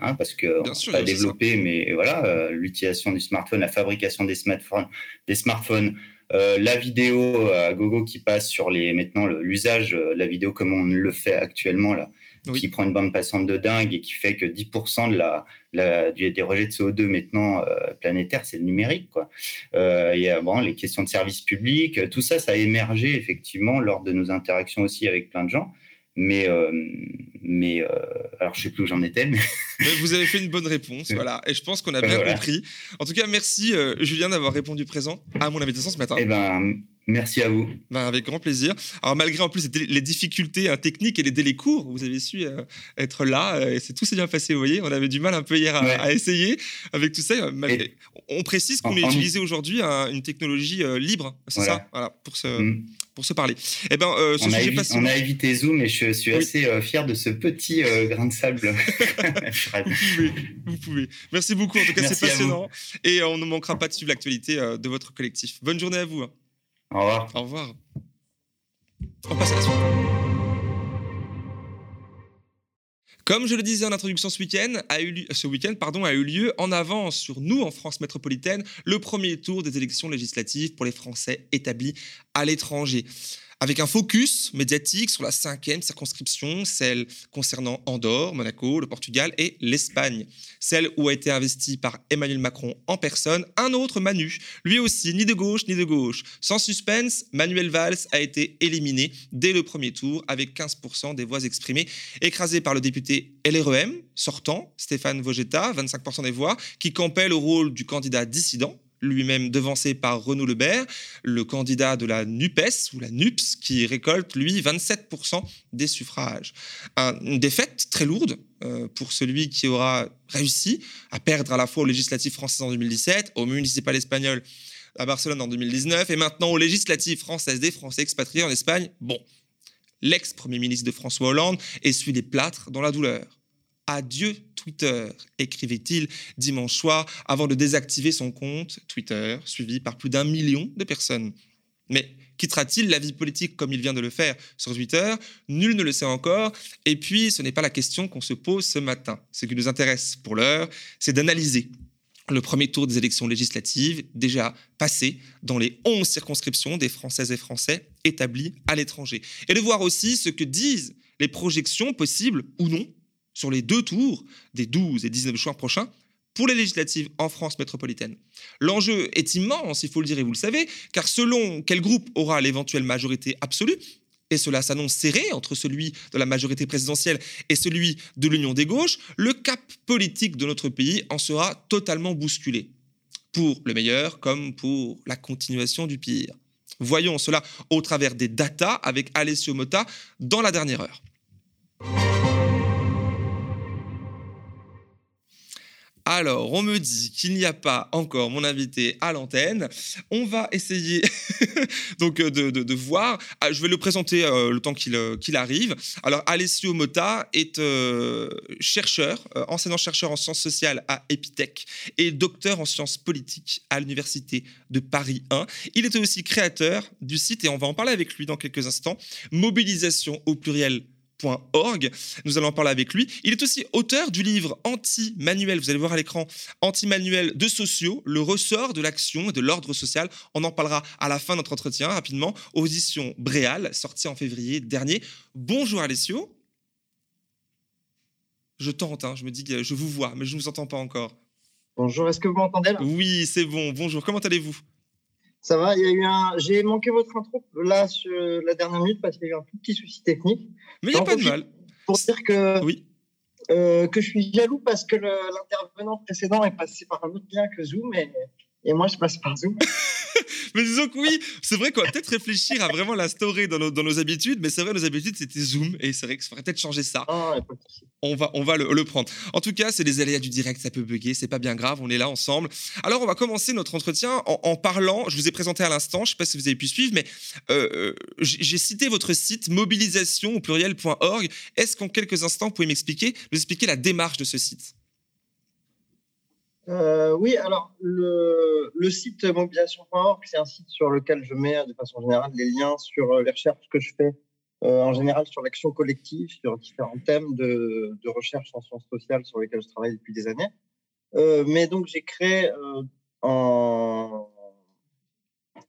Speaker 2: Hein, parce que bien on pas développé, mais voilà, euh, l'utilisation du smartphone, la fabrication des smartphones, des smartphones la vidéo à gogo qui passe sur les maintenant l'usage, la vidéo comme on le fait actuellement là, qui prend une bande passante de dingue et qui fait que 10% de la, la, des rejets de CO2 maintenant euh, planétaires, c'est le numérique. Quoi. Euh, il y a bon, les questions de service public, tout ça, ça a émergé effectivement lors de nos interactions aussi avec plein de gens. Mais, euh, mais euh, alors je sais plus où j'en étais. Mais...
Speaker 1: vous avez fait une bonne réponse, voilà. Et je pense qu'on a bien compris. En tout cas, merci Julien d'avoir répondu présent à mon invitation ce matin.
Speaker 2: Eh ben, Merci à vous.
Speaker 1: Ben, avec grand plaisir. Alors malgré en plus les difficultés hein, techniques et les délais courts, vous avez su euh, être là euh, et c'est tout s'est bien passé. Vous voyez, on avait du mal un peu hier à, essayer avec tout ça. on précise qu'on a utilisé aujourd'hui une technologie euh, libre, c'est ça, voilà, pour se mm. pour se parler.
Speaker 2: Eh ben, on, a évité, on, a évité Zoom et je suis assez fier de ce petit grain de sable.
Speaker 1: vous, pouvez, vous pouvez. Merci beaucoup. En tout cas, c'est passionnant et on ne manquera pas de suivre l'actualité de votre collectif. Bonne journée à vous. Hein.
Speaker 2: Au revoir.
Speaker 1: Au revoir. On passe à la suite. Comme je le disais en introduction ce week-end, a eu, ce week-end pardon, a eu lieu en avance sur nous en France métropolitaine le premier tour des élections législatives pour les Français établis à l'étranger avec un focus médiatique sur la cinquième circonscription, celle concernant Andorre, Monaco, le Portugal et l'Espagne. Celle où a été investi par Emmanuel Macron en personne un autre Manu, lui aussi ni de gauche ni de gauche. Sans suspense, Manuel Valls a été éliminé dès le premier tour avec 15% des voix exprimées, écrasé par le député LREM sortant, Stéphane Vogetta, 25% des voix, qui campait le rôle du candidat dissident, lui-même devancé par Renaud Lebert, le candidat de la NUPES ou la NUPS, qui récolte, lui, 27% des suffrages. une défaite très lourde euh, pour celui qui aura réussi à perdre à la fois aux législatives françaises en 2017, aux municipales espagnoles à Barcelone en 2019 et maintenant aux législatives françaises des Français expatriés en Espagne. Bon, L'ex-premier ministre de François Hollande essuie les plâtres dans la douleur. Adieu Twitter, écrivait-il dimanche soir avant de désactiver son compte Twitter, suivi par plus d'un million de personnes. Mais quittera-t-il la vie politique comme il vient de le faire sur Twitter? Nul ne le sait encore. Et puis, ce n'est pas la question qu'on se pose ce matin. Ce qui nous intéresse pour l'heure, c'est d'analyser le premier tour des élections législatives déjà passé dans les 11 circonscriptions des Françaises et Français établis à l'étranger. Et de voir aussi ce que disent les projections possibles ou non sur les deux tours des 12 et 19 juin prochains pour les législatives en France métropolitaine. L'enjeu est immense, il faut le dire et vous le savez, car selon quel groupe aura l'éventuelle majorité absolue, et cela s'annonce serré entre celui de la majorité présidentielle et celui de l'Union des gauches, le cap politique de notre pays en sera totalement bousculé, pour le meilleur comme pour la continuation du pire. Voyons cela au travers des datas avec Alessio Motta dans la dernière heure. Alors, on me dit qu'il n'y a pas encore mon invité à l'antenne. On va essayer donc euh, de, voir. Ah, je vais le présenter euh, le temps euh, qu'il arrive. Alors, Alessio Motta est chercheur, enseignant-chercheur en sciences sociales à Epitech et docteur en sciences politiques à l'Université de Paris 1. Il est aussi créateur du site, et on va en parler avec lui dans quelques instants, mobilisation au pluriel org. Nous allons en parler avec lui. Il est aussi auteur du livre Anti-manuel, vous allez voir à l'écran, Anti-manuel de sociaux, le ressort de l'action et de l'ordre social. On en parlera à la fin de notre entretien rapidement, aux éditions Bréal, sorti en février dernier. Bonjour Alessio. Je tente, hein, je me dis que je vous vois, mais je ne vous entends pas encore.
Speaker 3: Bonjour, est-ce que vous m'entendez là?
Speaker 1: Oui, c'est bon. Bonjour, comment allez-vous?
Speaker 3: Ça va, il y a eu un. J'ai manqué votre intro là sur la dernière minute parce qu'il y a eu un tout petit souci technique.
Speaker 1: Mais il n'y a pas de mal.
Speaker 3: Pour dire que, oui. Euh, que je suis jaloux parce que l'intervenant précédent est passé par un autre lien que Zoom et, et moi je passe par Zoom.
Speaker 1: mais disons que oui, c'est vrai qu'on va peut-être réfléchir à vraiment story dans nos, dans nos habitudes, mais c'est vrai, nos habitudes, c'était Zoom, et c'est vrai qu'il faudrait peut-être changer ça.
Speaker 3: Ah,
Speaker 1: on va, on va le, prendre. En tout cas, c'est des aléas du direct, ça peut bugger, c'est pas bien grave, on est là ensemble. Alors, on va commencer notre entretien en, parlant, je vous ai présenté à l'instant, je sais pas si vous avez pu suivre, mais euh, euh, j'ai cité votre site mobilisation au pluriel.org. Est-ce qu'en quelques instants, vous pouvez m'expliquer, nous expliquer la démarche de ce site?
Speaker 3: Euh, oui, alors le, le site mobilisation.org, c'est un site sur lequel je mets de façon générale les liens sur euh, les recherches que je fais euh, en général sur l'action collective, sur différents thèmes de, de, recherche en sciences sociales sur lesquels je travaille depuis des années. Euh, mais donc j'ai créé en,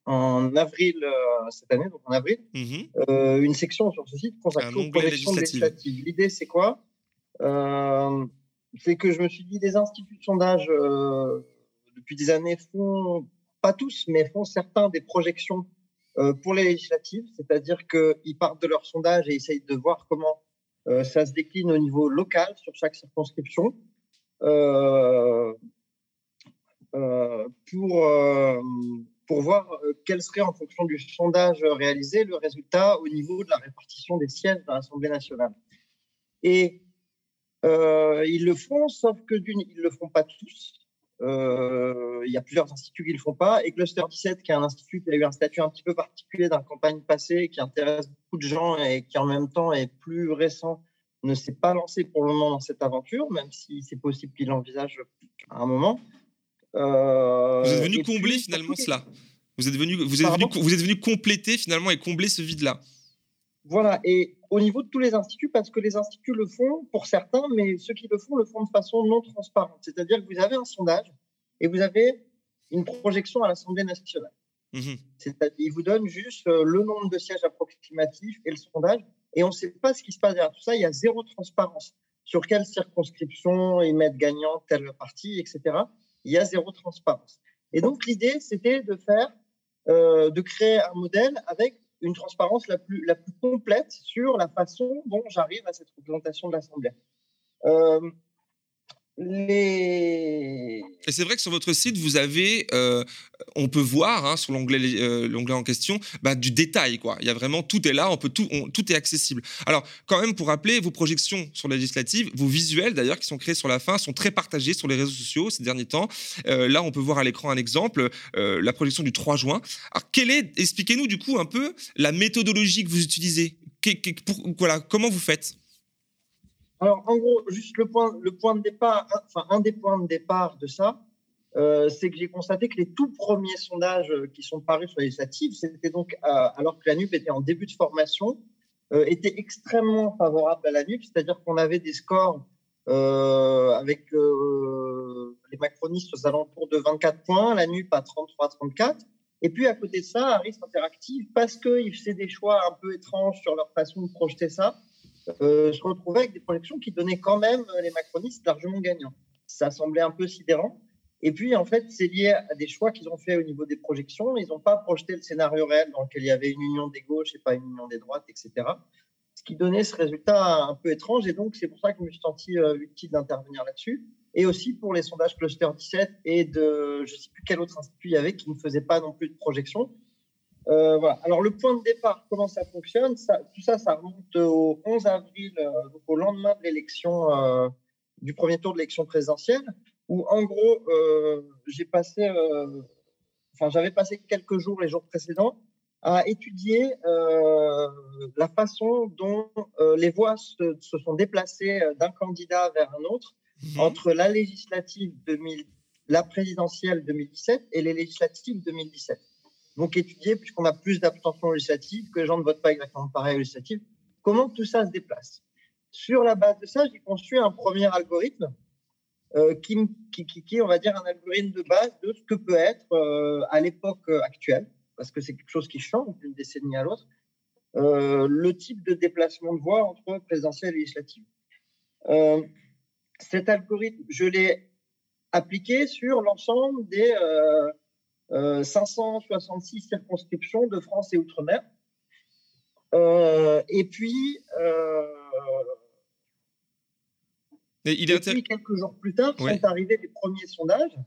Speaker 3: en avril cette année, donc en avril, mmh une section sur ce site consacrée aux projections législatives. L'idée, c'est quoi? C'est que je me suis dit, des instituts de sondage, euh, depuis des années, font, pas tous, mais font certains des projections euh, pour les législatives, c'est-à-dire qu'ils partent de leur sondage et essayent de voir comment euh, ça se décline au niveau local sur chaque circonscription. pour, pour voir quel serait, en fonction du sondage réalisé, le résultat au niveau de la répartition des sièges dans l'Assemblée nationale. Et ils le font, sauf que d'une, ils le font pas tous. Euh, il y a plusieurs instituts qui le font pas. Et Cluster 17, qui est un institut qui a eu un statut un petit peu particulier dans la campagne passée, qui intéresse beaucoup de gens et qui en même temps est plus récent, ne s'est pas lancé pour le moment dans cette aventure, même si c'est possible qu'il l'envisage à un moment.
Speaker 1: Euh, vous êtes venu combler finalement cela. Vous êtes venu, vous êtes venu, vous êtes venu compléter finalement et combler ce vide-là.
Speaker 3: Voilà. Et au niveau de tous les instituts, parce que les instituts le font pour certains, mais ceux qui le font le font de façon non transparente. C'est-à-dire que vous avez un sondage et vous avez une projection à l'Assemblée nationale. Mmh C'est-à-dire qu'ils vous donnent juste euh, le nombre de sièges approximatifs et le sondage, et on ne sait pas ce qui se passe derrière tout ça. Il y a zéro transparence sur quelle circonscription ils mettent gagnant telle partie, etc. Il y a zéro transparence. Et donc l'idée, c'était de faire, euh, de créer un modèle avec une transparence la plus, la plus complète sur la façon dont j'arrive à cette représentation de l'Assemblée. Euh,
Speaker 1: et c'est vrai que sur votre site, vous avez, euh, on peut voir hein, sur l'onglet euh, l'onglet en question, bah, du détail. Quoi. Il y a vraiment, tout est là, on peut tout, tout est accessible. Alors, quand même, pour rappeler, vos projections sur la législative, vos visuels d'ailleurs qui sont créés sur la fin, sont très partagés sur les réseaux sociaux ces derniers temps. Euh, là, on peut voir à l'écran un exemple, la projection du 3 juin. Alors, quelle est, expliquez-nous du coup un peu la méthodologie que vous utilisez? Voilà, comment vous faites?
Speaker 3: Alors, en gros, juste le point, le point de départ, enfin, un des points de départ de ça, euh, c'est que j'ai constaté que les tout premiers sondages euh, qui sont parus sur les législatives, c'était donc euh, alors que la NUP était en début de formation, étaient extrêmement favorables à la NUP, c'est-à-dire qu'on avait des scores avec les macronistes aux alentours de 24 points, la NUP à 33-34. Et puis à côté de ça, Harris Interactive, parce qu'ils faisaient des choix un peu étranges sur leur façon de projeter ça, se retrouvait avec des projections qui donnaient quand même les macronistes largement gagnants. Ça semblait un peu sidérant. Et puis, en fait, c'est lié à des choix qu'ils ont fait au niveau des projections. Ils n'ont pas projeté le scénario réel dans lequel il y avait une union des gauches et pas une union des droites, etc. Ce qui donnait ce résultat un peu étrange. Et donc, c'est pour ça que je me suis senti euh, utile d'intervenir là-dessus. Et aussi pour les sondages Cluster 17 et de je ne sais plus quel autre institut il y avait qui ne faisait pas non plus de projection. Euh, voilà. Alors, le point de départ, comment ça fonctionne ça, Tout ça, ça remonte au 11 avril, euh, au lendemain de l'élection, du premier tour de l'élection présidentielle où en gros, euh, j'ai passé, euh, enfin, j'avais passé quelques jours les jours précédents à étudier euh, la façon dont les voix se, sont déplacées d'un candidat vers un autre mhm. entre la législative 2000, la présidentielle 2017 et les législatives 2017. Donc étudier, puisqu'on a plus d'abstention législative, que les gens ne votent pas exactement pareil aux législatives, comment tout ça se déplace? Sur la base de ça, j'ai construit un premier algorithme euh, qui, qui, on va dire, un algorithme de base de ce que peut être euh, à l'époque euh, actuelle, parce que c'est quelque chose qui change d'une décennie à l'autre, le type de déplacement de voix entre présidentielle et législative. cet algorithme, je l'ai appliqué sur l'ensemble des 566 circonscriptions de France et Outre-mer. et puis, il et puis, quelques jours plus tard, sont arrivés les premiers sondages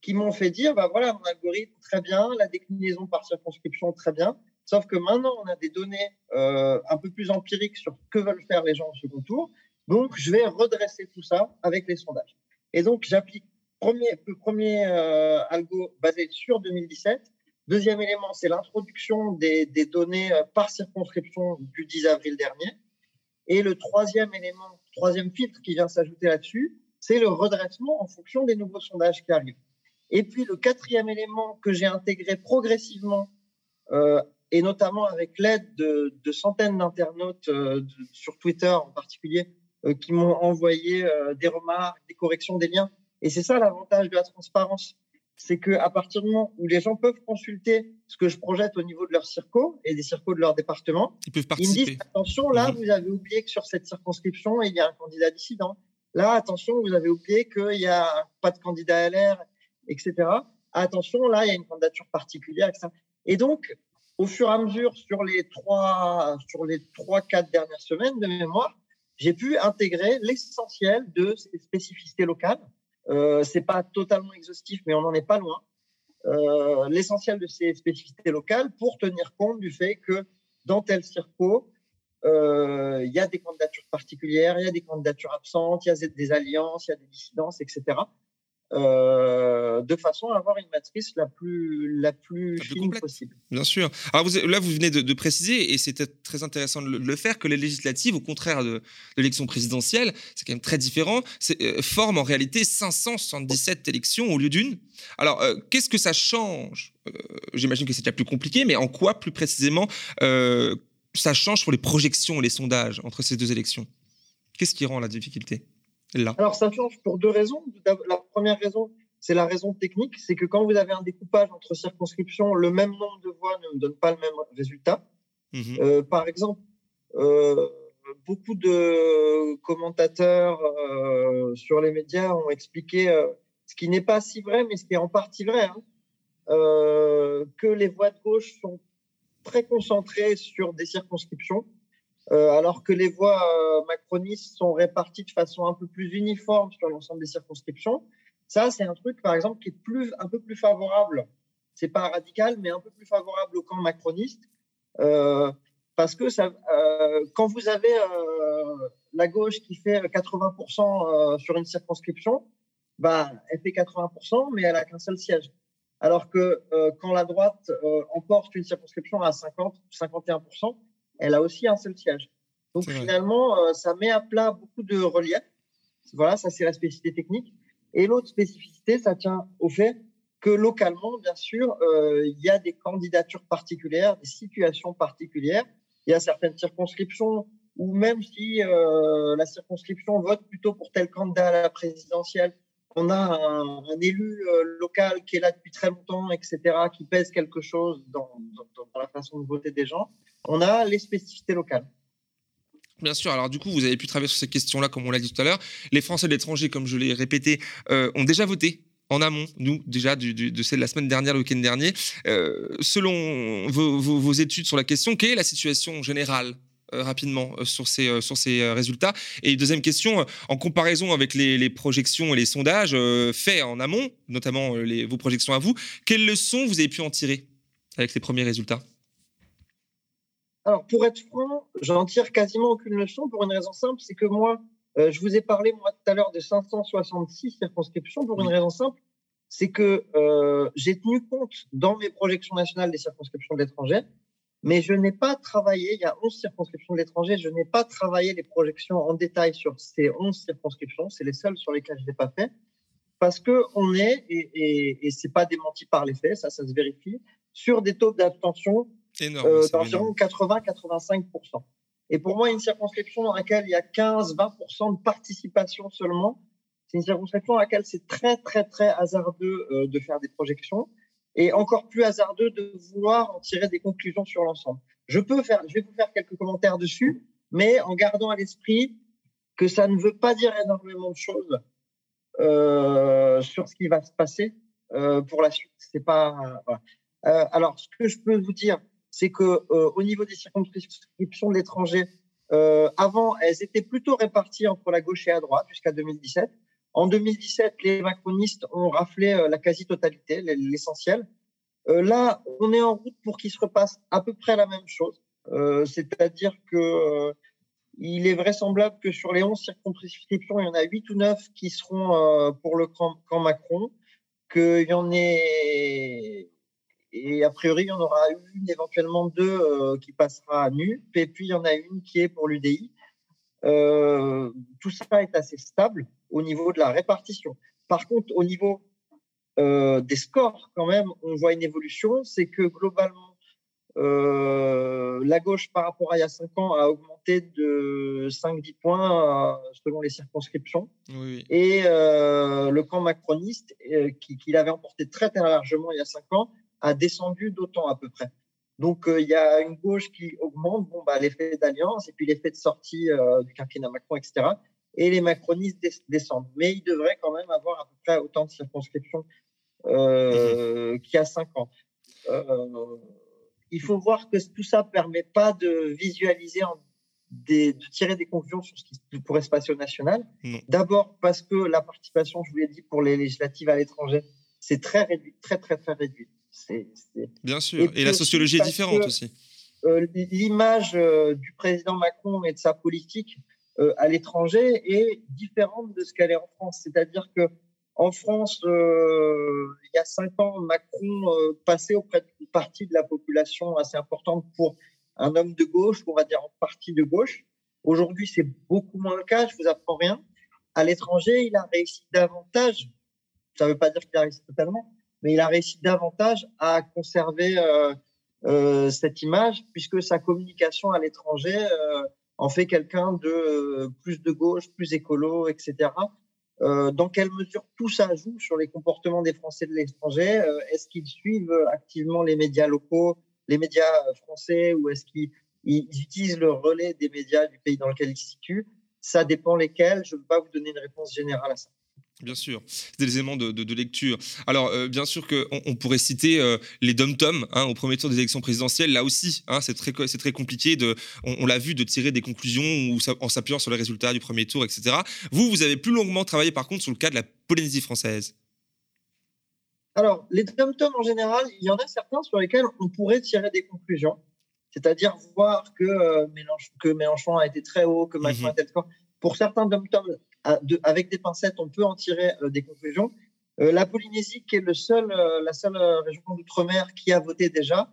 Speaker 3: qui m'ont fait dire, bah voilà, mon algorithme, très bien, la déclinaison par circonscription, très bien. Sauf que maintenant, on a des données euh, un peu plus empiriques sur ce que veulent faire les gens au second tour. Donc, je vais redresser tout ça avec les sondages. Et donc, j'applique premier, le premier euh, algo basé sur 2017. Deuxième élément, c'est l'introduction des, données euh, par circonscription du 10 avril dernier. Et le troisième élément, troisième filtre qui vient s'ajouter là-dessus, c'est le redressement en fonction des nouveaux sondages qui arrivent. Et puis le quatrième élément que j'ai intégré progressivement, euh, et notamment avec l'aide de, centaines d'internautes euh, sur Twitter en particulier, qui m'ont envoyé des remarques, des corrections, des liens. Et c'est ça l'avantage de la transparence c'est qu'à partir du moment où les gens peuvent consulter ce que je projette au niveau de leur circo et des circos de leur département,
Speaker 1: ils peuvent participer.
Speaker 3: Ils me disent attention, là, mhm. vous avez oublié que sur cette circonscription, il y a un candidat dissident. Là, attention, vous avez oublié qu'il n'y a pas de candidat LR, etc. Attention, là, il y a une candidature particulière, etc. Et donc, au fur et à mesure, sur les trois, sur les trois, quatre dernières semaines de mémoire, j'ai pu intégrer l'essentiel de ces spécificités locales euh, c'est pas totalement exhaustif, mais on n'en est pas loin. Euh, l'essentiel de ces spécificités locales pour tenir compte du fait que dans tel circo, euh, il y a des candidatures particulières, il y a des candidatures absentes, il y a des alliances, il y a des dissidences, etc. Euh, de façon à avoir une matrice la plus, la plus, fine possible.
Speaker 1: Bien sûr. Alors vous, là, vous venez de, préciser, et c'était très intéressant de le, faire, que les législatives, au contraire de, l'élection présidentielle, c'est quand même très différent, euh, forment en réalité 577 élections au lieu d'une. Alors, euh, qu'est-ce que ça change? J'imagine que c'est déjà plus compliqué, mais en quoi plus précisément ça change pour les projections et les sondages entre ces deux élections? Qu'est-ce qui rend la difficulté?
Speaker 3: Alors, ça change pour deux raisons. La première raison, c'est la raison technique, c'est que quand vous avez un découpage entre circonscriptions, le même nombre de voix ne donne pas le même résultat. Mhm. Euh, par exemple, euh, beaucoup de commentateurs euh, sur les médias ont expliqué ce qui n'est pas si vrai, mais ce qui est en partie vrai, hein, que les voix de gauche sont très concentrées sur des circonscriptions alors que les voix euh, macronistes sont réparties de façon un peu plus uniforme sur l'ensemble des circonscriptions. Ça, c'est un truc, par exemple, qui est plus, un peu plus favorable. C'est pas radical, mais un peu plus favorable au camp macroniste, euh, parce que quand vous avez la gauche qui fait 80% sur une circonscription, bah, elle fait 80%, mais elle a qu'un seul siège. Alors que quand la droite emporte une circonscription à 50, 51%, elle a aussi un seul siège. Donc finalement, ça met à plat beaucoup de relief. Voilà, ça c'est la spécificité technique. Et l'autre spécificité, ça tient au fait que localement, bien sûr, il y a des candidatures particulières, des situations particulières. Il y a certaines circonscriptions où même si la circonscription vote plutôt pour tel candidat à la présidentielle, on a un, élu local qui est là depuis très longtemps, etc., qui pèse quelque chose dans, la façon de voter des gens. On a les spécificités locales.
Speaker 1: Bien sûr. Alors du coup, vous avez pu travailler sur ces questions-là, comme on l'a dit tout à l'heure. Les Français de l'étranger, comme je l'ai répété, euh, ont déjà voté en amont, nous, déjà, de la semaine dernière, le week-end dernier. Euh, selon vos, études sur la question, quelle est la situation générale euh, rapidement sur ces, sur ces résultats. Et deuxième question, en comparaison avec les, projections et les sondages faits en amont, notamment les, vos projections à vous, quelles leçons vous avez pu en tirer avec les premiers résultats?
Speaker 3: Alors, pour être franc, j'en tire quasiment aucune leçon pour une raison simple, c'est que moi, euh, je vous ai parlé moi tout à l'heure de 566 circonscriptions pour une raison simple, c'est que euh, j'ai tenu compte dans mes projections nationales des circonscriptions de l'étranger, mais je n'ai pas travaillé, il y a 11 circonscriptions de l'étranger, je n'ai pas travaillé les projections en détail sur ces 11 circonscriptions, c'est les seules sur lesquelles je n'ai pas fait, parce qu'on est, et, et, et ce n'est pas démenti par les faits, ça, ça se vérifie, sur des taux d'abstention euh, d'environ 80-85%. Et pour moi, une circonscription dans laquelle il y a 15-20% de participation seulement, c'est une circonscription dans laquelle c'est très, très, très hasardeux euh, de faire des projections et encore plus hasardeux de vouloir en tirer des conclusions sur l'ensemble. Je peux faire, je vais vous faire quelques commentaires dessus, mais en gardant à l'esprit que ça ne veut pas dire énormément de choses euh, sur ce qui va se passer euh, pour la suite. C'est pas. Voilà. Euh, alors, ce que je peux vous dire, c'est que euh, au niveau des circonscriptions de l'étranger, euh, avant, elles étaient plutôt réparties entre la gauche et la droite jusqu'à 2017. En 2017, les macronistes ont raflé euh, la quasi-totalité, l'essentiel. là, on est en route pour qu'il se repasse à peu près la même chose. C'est-à-dire que il est vraisemblable que sur les 11 circonscriptions, il y en a 8 ou 9 qui seront pour le camp, Macron, qu'il y en ait et a priori, il y en aura une, éventuellement deux, euh, qui passera à nu. Et puis, il y en a une qui est pour l'UDI. Euh, tout ça est assez stable au niveau de la répartition. Par contre, au niveau euh, des scores, quand même, on voit une évolution. C'est que globalement, la gauche, par rapport à il y a 5 ans, a augmenté de 5-10 points selon les circonscriptions. Et le camp macroniste, qui, qui l'avait emporté très, très largement il y a 5 ans, a descendu d'autant à peu près. Donc, euh, il y a une gauche qui augmente, bon, bah, l'effet d'alliance et puis l'effet de sortie euh, du quinquennat Macron, etc. Et les macronistes descendent. Mais ils devraient quand même avoir à peu près autant de circonscriptions euh, mmh qu'il y a cinq ans. il faut voir que tout ça ne permet pas de visualiser, de tirer des conclusions sur ce qui pourrait se passer au national. D'abord parce que la participation, je vous l'ai dit, pour les législatives à l'étranger, c'est très réduit, très, très, très réduit.
Speaker 1: Bien sûr. Et, la sociologie est différente aussi.
Speaker 3: Euh, l'image euh, du président Macron et de sa politique euh, à l'étranger est différente de ce qu'elle est en France. C'est-à-dire que en France, il y a cinq ans, Macron passait auprès d'une partie de la population assez importante pour un homme de gauche, on va dire en partie de gauche. Aujourd'hui, c'est beaucoup moins le cas, je vous apprends rien. À l'étranger, il a réussi davantage. Ça ne veut pas dire qu'il a réussi totalement, mais il a réussi davantage à conserver euh, euh, cette image puisque sa communication à l'étranger euh, en fait quelqu'un de plus de gauche, plus écolo, etc. dans quelle mesure tout ça joue sur les comportements des Français de l'étranger? Est-ce qu'ils suivent activement les médias locaux, les médias français, ou est-ce qu'ils utilisent le relais des médias du pays dans lequel ils se situent? Ça dépend lesquels. Je ne peux pas vous donner une réponse générale à ça.
Speaker 1: Bien sûr, c'est des éléments de, lecture. Alors, euh, bien sûr qu'on on pourrait citer euh, les dom-tom hein, au premier tour des élections présidentielles. Là aussi, hein, c'est très, très compliqué, de, on, l'a vu, de tirer des conclusions ou, en s'appuyant sur les résultats du premier tour, etc. Vous, vous avez plus longuement travaillé, par contre, sur le cas de la Polynésie française.
Speaker 3: Alors, les dom-tom, en général, il y en a certains sur lesquels on pourrait tirer des conclusions. C'est-à-dire voir que, euh, Mélenchon, que Mélenchon a été très haut, que Macron mmh a été très fort. Pour certains dom-tom, avec des pincettes, on peut en tirer euh, des conclusions. Euh, la Polynésie, qui est le seul, euh, la seule région d'outre-mer qui a voté déjà,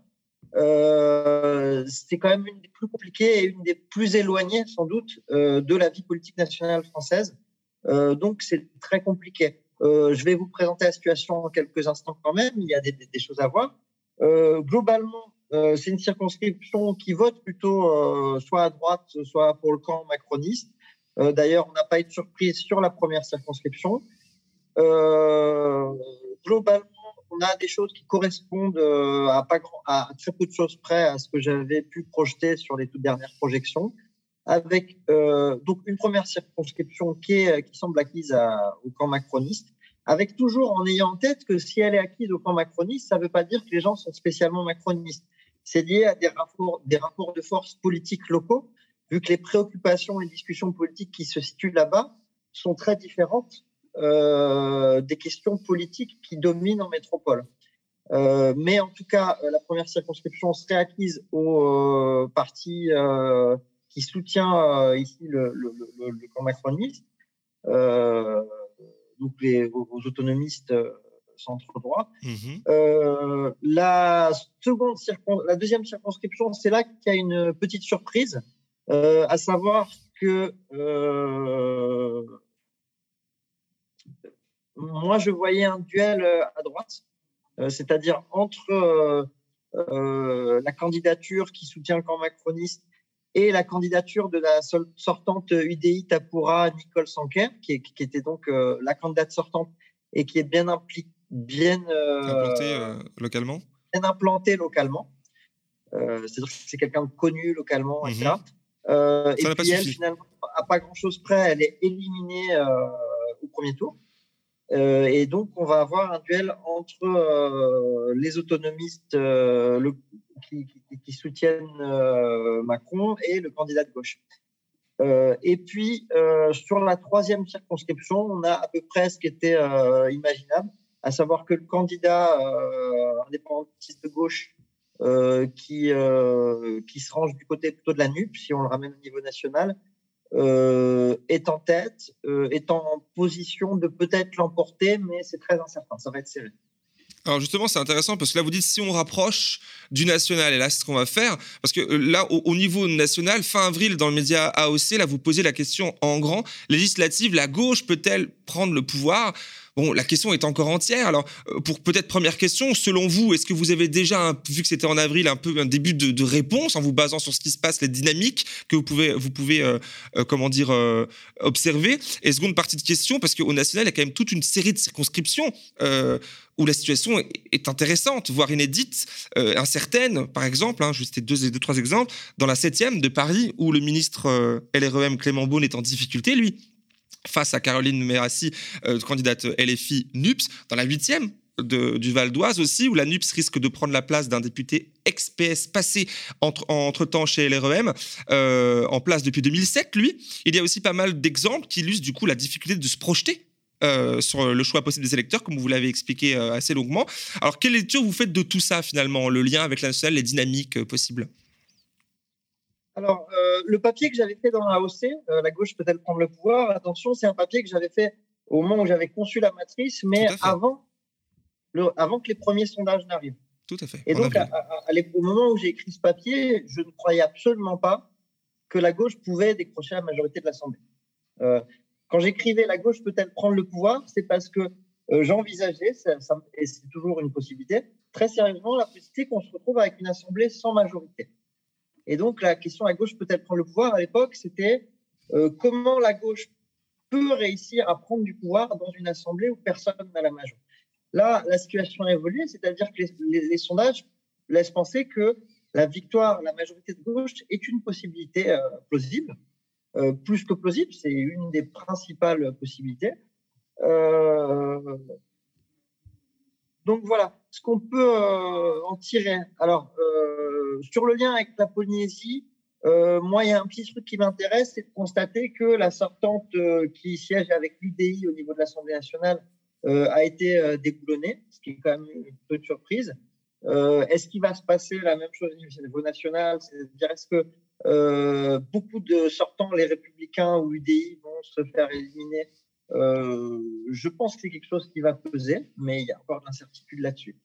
Speaker 3: c'est quand même une des plus compliquées et une des plus éloignées, sans doute, de la vie politique nationale française. donc, c'est très compliqué. je vais vous présenter la situation en quelques instants quand même. Il y a des choses à voir. globalement, c'est une circonscription qui vote plutôt soit à droite, soit pour le camp macroniste. D'ailleurs, on n'a pas eu de surprise sur la première circonscription. globalement, on a des choses qui correspondent euh, à, pas grand, à très peu de choses près à ce que j'avais pu projeter sur les toutes dernières projections, avec euh, donc une première circonscription qui, est, qui semble acquise au camp macroniste, avec toujours en ayant en tête que si elle est acquise au camp macroniste, ça ne veut pas dire que les gens sont spécialement macronistes. C'est lié à des rapports, des rapports de force politiques locaux, vu que les préoccupations et discussions politiques qui se situent là-bas sont très différentes euh, des questions politiques qui dominent en métropole. Euh, mais en tout cas, euh, la première circonscription serait acquise au parti qui soutient ici le, le, le, camp macroniste, donc les, aux, autonomistes centre-droit. Mhm. la, seconde la deuxième circonscription, c'est là qu'il y a une petite surprise, à savoir que moi, je voyais un duel euh, à droite, euh, c'est-à-dire entre euh, la candidature qui soutient le camp macroniste et la candidature de la sortante UDI Tapura Nicole Sanquer, qui, était donc la candidate sortante et qui est bien impliquée, bien
Speaker 1: implantée localement?
Speaker 3: Bien implantée localement. C'est-à-dire que c'est quelqu'un de connu localement, etc.
Speaker 1: Mhm. et
Speaker 3: puis elle, finalement, à pas grand-chose près, elle est éliminée au premier tour. Euh, et donc, on va avoir un duel entre euh, les autonomistes euh, le, qui, qui, qui, soutiennent Macron et le candidat de gauche. et puis, sur la troisième circonscription, on a à peu près ce qui était imaginable, à savoir que le candidat indépendantiste de gauche qui, qui se range du côté plutôt de la NUP, si on le ramène au niveau national, euh, est en tête, euh, est en position de peut-être l'emporter, mais c'est très incertain, ça va être serré.
Speaker 1: Alors justement, c'est intéressant parce que là, vous dites si on rapproche du national, et là, c'est ce qu'on va faire, parce que euh, là, au, niveau national, fin avril, dans le média AOC, là, vous posez la question en grand, législative, la gauche peut-elle prendre le pouvoir? Bon, la question est encore entière. Alors, euh, pour peut-être première question, selon vous, est-ce que vous avez déjà, vu que c'était en avril, un peu un début de, réponse en vous basant sur ce qui se passe, les dynamiques que vous pouvez, vous pouvez, euh, euh, comment dire, observer? Et seconde partie de question, parce qu'au national, il y a quand même toute une série de circonscriptions où la situation est intéressante, voire inédite, incertaine. Par exemple, hein, citer deux, deux, trois exemples. Dans la septième de Paris, où le ministre LREM Clément Beaune est en difficulté, lui, face à Caroline Mérassi, euh, candidate LFI NUPS, dans la huitième du Val d'Oise aussi, où la NUPS risque de prendre la place d'un député ex-PS passé entre, temps chez LREM, euh, en place depuis 2007, lui. Il y a aussi pas mal d'exemples qui illustrent du coup la difficulté de se projeter euh, sur le choix possible des électeurs, comme vous l'avez expliqué assez longuement. Alors, quelle lecture vous faites de tout ça finalement, le lien avec la nationale, les dynamiques possibles
Speaker 3: alors, euh, le papier que j'avais fait dans l'AOC, euh, la gauche peut-elle prendre le pouvoir? Attention, c'est un papier que j'avais fait au moment où j'avais conçu la matrice, mais avant, le, avant que les premiers sondages n'arrivent.
Speaker 1: Tout à fait.
Speaker 3: Et donc, à, au moment où j'ai écrit ce papier, je ne croyais absolument pas que la gauche pouvait décrocher la majorité de l'Assemblée. Euh, quand j'écrivais la gauche peut-elle prendre le pouvoir, c'est parce que j'envisageais, et c'est toujours une possibilité, très sérieusement la possibilité qu'on se retrouve avec une Assemblée sans majorité. Et donc, la question à gauche peut-elle prendre le pouvoir à l'époque, c'était euh, comment la gauche peut réussir à prendre du pouvoir dans une assemblée où personne n'a la majorité. Là, la situation a évolué, c'est-à-dire que les, sondages laissent penser que la victoire, la majorité de gauche est une possibilité euh, plausible, euh, plus que plausible, c'est une des principales possibilités. donc voilà, ce qu'on peut en tirer. Alors, sur le lien avec la Polynésie, euh, moi, il y a un petit truc qui m'intéresse, c'est de constater que la sortante euh, qui siège avec l'UDI au niveau de l'Assemblée nationale euh, a été déboulonnée, ce qui est quand même une petite surprise. est-ce qu'il va se passer la même chose au niveau national? C'est-à-dire, est-ce que beaucoup de sortants, les républicains ou UDI, vont se faire éliminer? Je pense que c'est quelque chose qui va peser, mais il y a encore de l'incertitude là-dessus.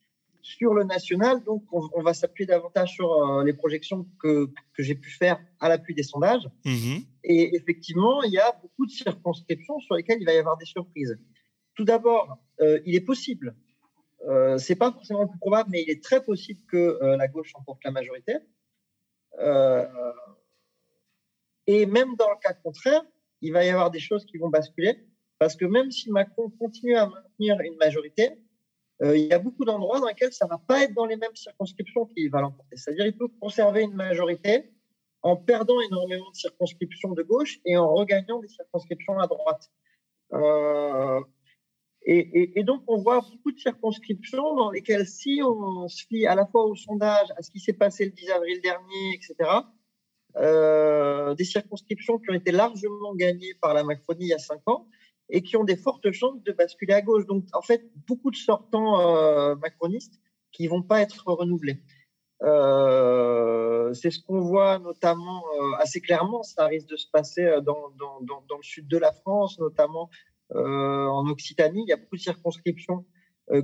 Speaker 3: Sur le national, donc, on, va s'appuyer davantage sur euh, les projections que, que j'ai pu faire à l'appui des sondages. Mmh Et effectivement, il y a beaucoup de circonscriptions sur lesquelles il va y avoir des surprises. Tout d'abord, euh, il est possible, euh, c'est pas forcément le plus probable, mais il est très possible que euh, la gauche emporte la majorité. et même dans le cas contraire, il va y avoir des choses qui vont basculer, parce que même si Macron continue à maintenir une majorité, euh, il y a beaucoup d'endroits dans lesquels ça ne va pas être dans les mêmes circonscriptions qu'il va l'emporter. C'est-à-dire qu'il peut conserver une majorité en perdant énormément de circonscriptions de gauche et en regagnant des circonscriptions à droite. Euh, et, donc, on voit beaucoup de circonscriptions dans lesquelles, si on se fie à la fois au sondage, à ce qui s'est passé le 10 avril dernier, etc., euh, des circonscriptions qui ont été largement gagnées par la Macronie il y a cinq ans, et qui ont des fortes chances de basculer à gauche. Donc, en fait, beaucoup de sortants euh, macronistes qui vont pas être renouvelés. Euh, c'est ce qu'on voit notamment euh, assez clairement. Ça risque de se passer dans, dans, le sud de la France, notamment en Occitanie. Il y a beaucoup de circonscriptions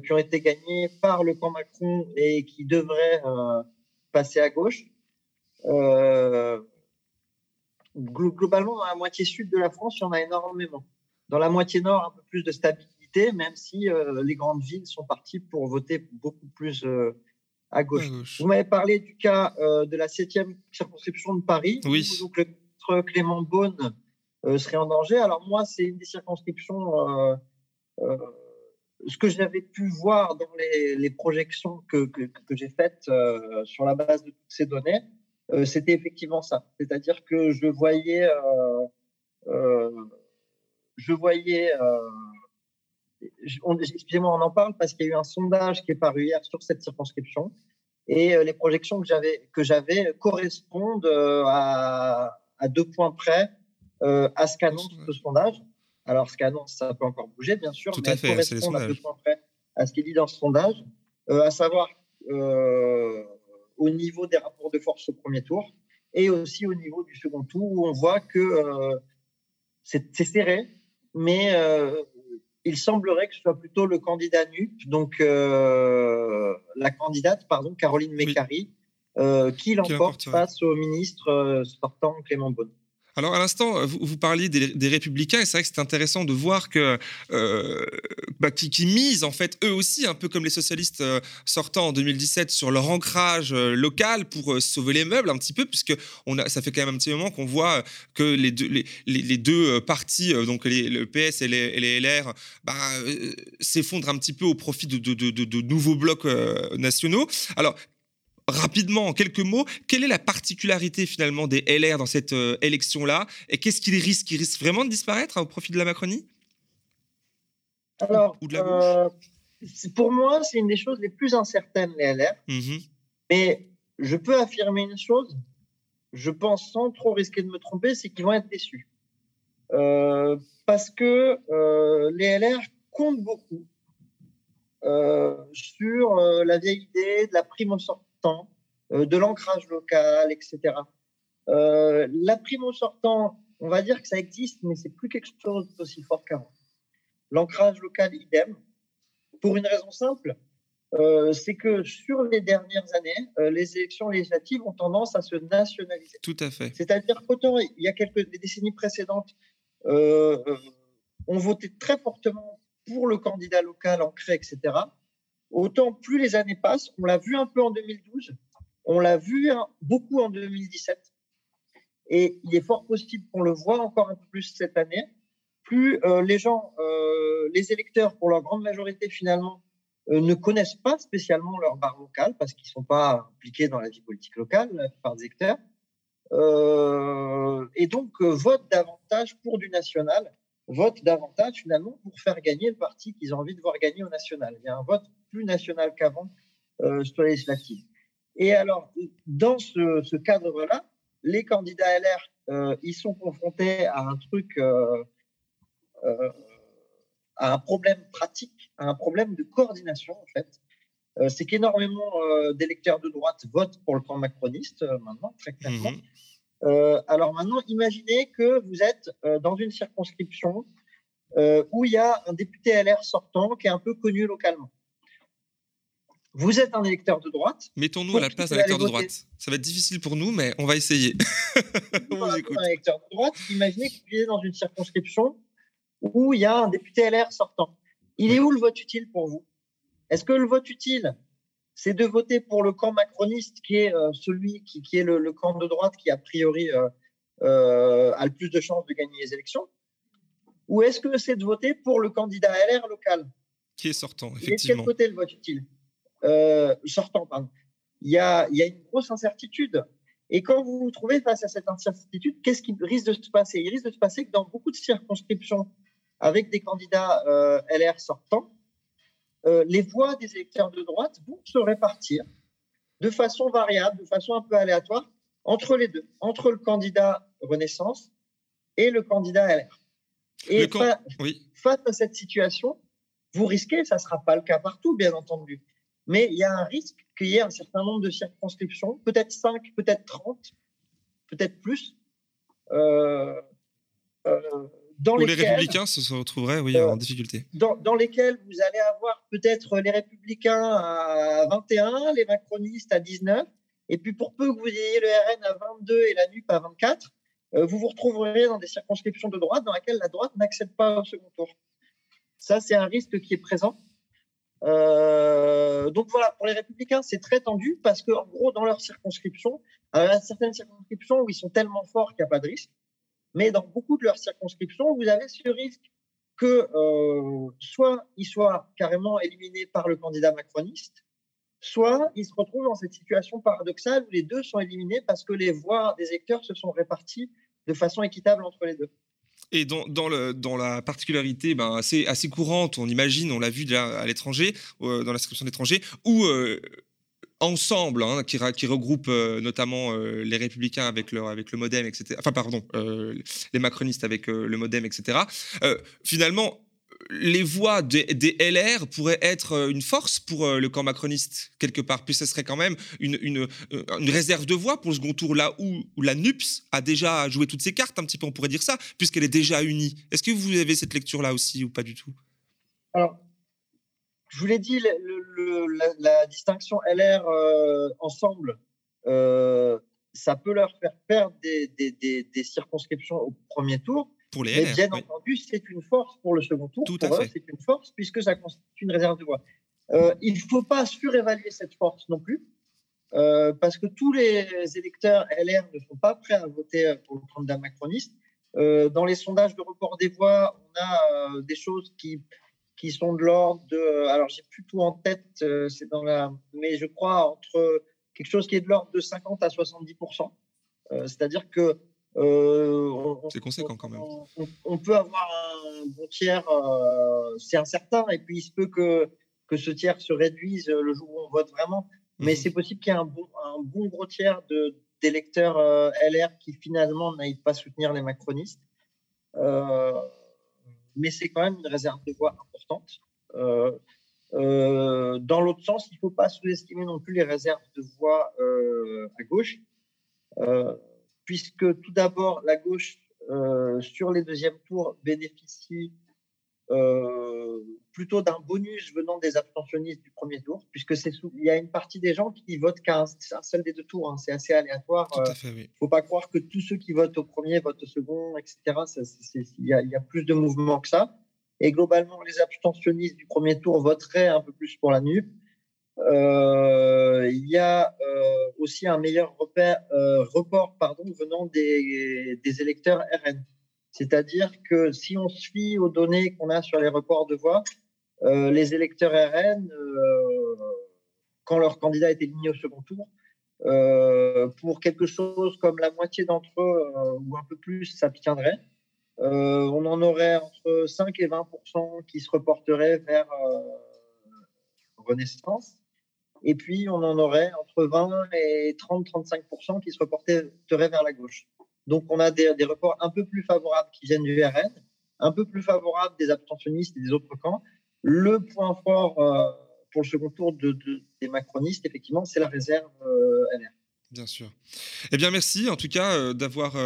Speaker 3: qui ont été gagnées par le camp Macron et qui devraient passer à gauche. globalement, dans la moitié sud de la France, il y en a énormément. Dans la moitié nord, un peu plus de stabilité, même si euh, les grandes villes sont parties pour voter beaucoup plus euh, à, gauche. Vous m'avez parlé du cas euh, de la septième circonscription de Paris,
Speaker 1: oui.
Speaker 3: où donc, le Clément Beaune serait en danger. Alors moi, c'est une des circonscriptions ce que j'avais pu voir dans les, projections que, que, que j'ai faites sur la base de toutes ces données, c'était effectivement ça. C'est-à-dire que je voyais je voyais, euh, excusez-moi, on en parle parce qu'il y a eu un sondage qui est paru hier sur cette circonscription et euh, les projections que j'avais que j'avais correspondent euh, à, à, deux points près à ce qu'annonce ce sondage. Alors, ce qu'annonce, ça peut encore bouger, bien sûr,
Speaker 1: Tout
Speaker 3: mais
Speaker 1: à fait,
Speaker 3: correspond à deux points près à ce qui est dit dans ce sondage, à savoir au niveau des rapports de force au premier tour et aussi au niveau du second tour où on voit que c'est serré, mais euh, il semblerait que ce soit plutôt le candidat NUP, donc euh, la candidate, pardon, Caroline Mécari, euh, qui l'emporte face au ministre sortant Clément Beaune.
Speaker 1: Alors à l'instant, vous, parliez des, républicains et c'est vrai que c'est intéressant de voir que euh, bah, qui, misent en fait eux aussi, un peu comme les socialistes euh, sortant en 2017, sur leur ancrage euh, local pour sauver les meubles un petit peu, puisque on a, ça fait quand même un petit moment qu'on voit que les deux, les, deux partis, donc les, le PS et les, LR, bah, s'effondrent un petit peu au profit de, de, de, de nouveaux blocs nationaux. Alors rapidement, en quelques mots, quelle est la particularité finalement des LR dans cette euh, élection-là Et qu'est-ce qu'ils risquent? Ils risquent vraiment de disparaître au profit de la Macronie?
Speaker 3: Alors, euh, pour moi, c'est une des choses les plus incertaines, les LR. Mmh Mais je peux affirmer une chose, je pense sans trop risquer de me tromper, c'est qu'ils vont être déçus. Euh, parce que les LR comptent beaucoup sur la vieille idée de la prime au sort euh, de l'ancrage local, etc. Euh, la primo sortant, on va dire que ça existe, mais c'est plus quelque chose d'aussi fort qu'avant. L'ancrage local, idem. Pour une raison simple, euh, c'est que sur les dernières années, les élections législatives ont tendance à se nationaliser.
Speaker 1: Tout à fait.
Speaker 3: C'est-à-dire qu'autant il y a quelques décennies précédentes, on votait très fortement pour le candidat local ancré, etc. Autant plus les années passent, on l'a vu un peu en 2012, on l'a vu beaucoup en 2017, et il est fort possible qu'on le voit encore un peu plus cette année. Plus euh, les gens, euh, les électeurs, pour leur grande majorité finalement, euh, ne connaissent pas spécialement leur barre locale parce qu'ils ne sont pas impliqués dans la vie politique locale, la plupart des électeurs, et donc votent davantage pour du national votent davantage finalement pour faire gagner le parti qu'ils ont envie de voir gagner au national. Il y a un vote plus national qu'avant euh, sur les législatives. Et alors, dans ce, cadre-là, les candidats LR, euh, ils sont confrontés à un truc, euh, euh, à un problème pratique, à un problème de coordination en fait. c'est qu'énormément d'électeurs de droite votent pour le camp macroniste maintenant, très clairement. Mmh euh, alors maintenant, imaginez que vous êtes dans une circonscription euh, où il y a un député LR sortant qui est un peu connu localement. Vous êtes un électeur de droite.
Speaker 1: Mettons-nous à la place d'un électeur de droite. Ça va être difficile pour nous, mais on va essayer.
Speaker 3: on vous écoute. Un électeur de droite, imaginez que vous êtes dans une circonscription où il y a un député LR sortant. Il est où le vote utile pour vous? Est-ce que le vote utile, c'est de voter pour le camp macroniste, qui est euh, celui qui, est le, camp de droite qui, a priori, euh, euh, a le plus de chances de gagner les élections? Ou est-ce que c'est de voter pour le candidat LR local?
Speaker 1: Qui est sortant, effectivement.
Speaker 3: Et de quel côté le vote utile? Sortant, pardon. Il y, a, il y a une grosse incertitude. Et quand vous vous trouvez face à cette incertitude, qu'est-ce qui risque de se passer? Il risque de se passer que dans beaucoup de circonscriptions avec des candidats LR sortants, euh, les voix des électeurs de droite vont se répartir de façon variable, de façon un peu aléatoire, entre les deux, entre le candidat Renaissance et le candidat LR. Et face à cette situation, vous risquez, ça ne sera pas le cas partout, bien entendu, mais il y a un risque qu'il y ait un certain nombre de circonscriptions, peut-être 5, peut-être 30, peut-être plus, euh,
Speaker 1: euh, dans les républicains se retrouveraient oui, en euh, difficulté.
Speaker 3: Dans, lesquels vous allez avoir peut-être les républicains à 21, les macronistes à 19, et puis pour peu que vous ayez le RN à 22 et la NUP à 24, euh, vous vous retrouverez dans des circonscriptions de droite dans lesquelles la droite n'accède pas au second tour. Ça, c'est un risque qui est présent. Euh, donc voilà, pour les républicains, c'est très tendu parce qu'en gros, dans leur circonscription, a certaines circonscriptions où ils sont tellement forts qu'il n'y a pas de risque. Mais dans beaucoup de leurs circonscriptions, vous avez ce risque que euh, soit ils soient carrément éliminés par le candidat macroniste, soit ils se retrouvent dans cette situation paradoxale où les deux sont éliminés parce que les voix des électeurs se sont réparties de façon équitable entre les deux.
Speaker 1: Et dans, dans, le, dans, la particularité ben, assez, assez courante, on imagine, on l'a vu déjà à l'étranger, euh, dans la circonscription d'étranger, où euh, ensemble, hein, qui, qui, regroupe euh, notamment les républicains avec le, avec le modem, etc. Enfin, pardon, les macronistes avec le modem, etc. finalement, les voix des, LR pourraient être une force pour le camp macroniste, quelque part, puis ce serait quand même une, une, une, réserve de voix pour le second tour, là où, la NUPS a déjà joué toutes ses cartes, un petit peu, on pourrait dire ça, puisqu'elle est déjà unie. Est-ce que vous avez cette lecture-là aussi, ou pas du tout?
Speaker 3: Alors, je vous l'ai dit, la, distinction LR euh, ensemble, euh, ça peut leur faire perdre des, circonscriptions au premier tour.
Speaker 1: Pour les
Speaker 3: mais bien entendu, c'est une force pour le second tour.
Speaker 1: Tout
Speaker 3: pour eux, c'est une force puisque ça constitue une réserve de voix. Euh, il ne faut pas surévaluer cette force non plus, parce que tous les électeurs LR ne sont pas prêts à voter pour le candidat macroniste. dans les sondages de report des voix, on a des choses qui qui sont de l'ordre de. Euh, alors, j'ai plus tout en tête, euh, c'est dans la. Mais je crois entre quelque chose qui est de l'ordre de 50 à 70% euh, C'est-à-dire que.
Speaker 1: C'est conséquent quand même.
Speaker 3: On, peut avoir un bon tiers, c'est incertain, et puis il se peut que, que ce tiers se réduise le jour où on vote vraiment. Mais mhm. c'est possible qu'il y ait un bon, un bon gros tiers d'électeurs LR qui finalement n'aillent pas soutenir les macronistes. Euh, mais c'est quand même une réserve de voix importante. Euh, euh, dans l'autre sens, il ne faut pas sous-estimer non plus les réserves de voix euh, à gauche, puisque tout d'abord, la gauche, sur les deuxièmes tours, bénéficie plutôt d'un bonus venant des abstentionnistes du premier tour, puisque c'est il y a une partie des gens qui votent qu'à un, seul des deux tours. Hein. c'est assez aléatoire.
Speaker 1: Il ne
Speaker 3: faut pas croire que tous ceux qui votent au premier votent au second, etc. Il y, y, a plus de mouvements que ça. Et globalement, les abstentionnistes du premier tour voteraient un peu plus pour la NUP. Euh, il y a euh, aussi un meilleur euh, report venant des, électeurs RN. C'est-à-dire que si on fie aux données qu'on a sur les reports de voix, les électeurs RN, quand leur candidat est éliminé au second tour, pour quelque chose comme la moitié d'entre eux ou un peu plus s'abstiendraient. on en aurait entre 5 et 20% qui se reporteraient vers Renaissance. Et puis, on en aurait entre 20 et 30-35 qui se reporteraient vers la gauche. Donc, on a des, reports un peu plus favorables qui viennent du RN, un peu plus favorables des abstentionnistes et des autres camps, le point fort euh, pour le second tour de, des macronistes, effectivement, c'est la réserve euh, LR.
Speaker 1: Bien sûr. Eh bien, merci en tout cas euh, d'avoir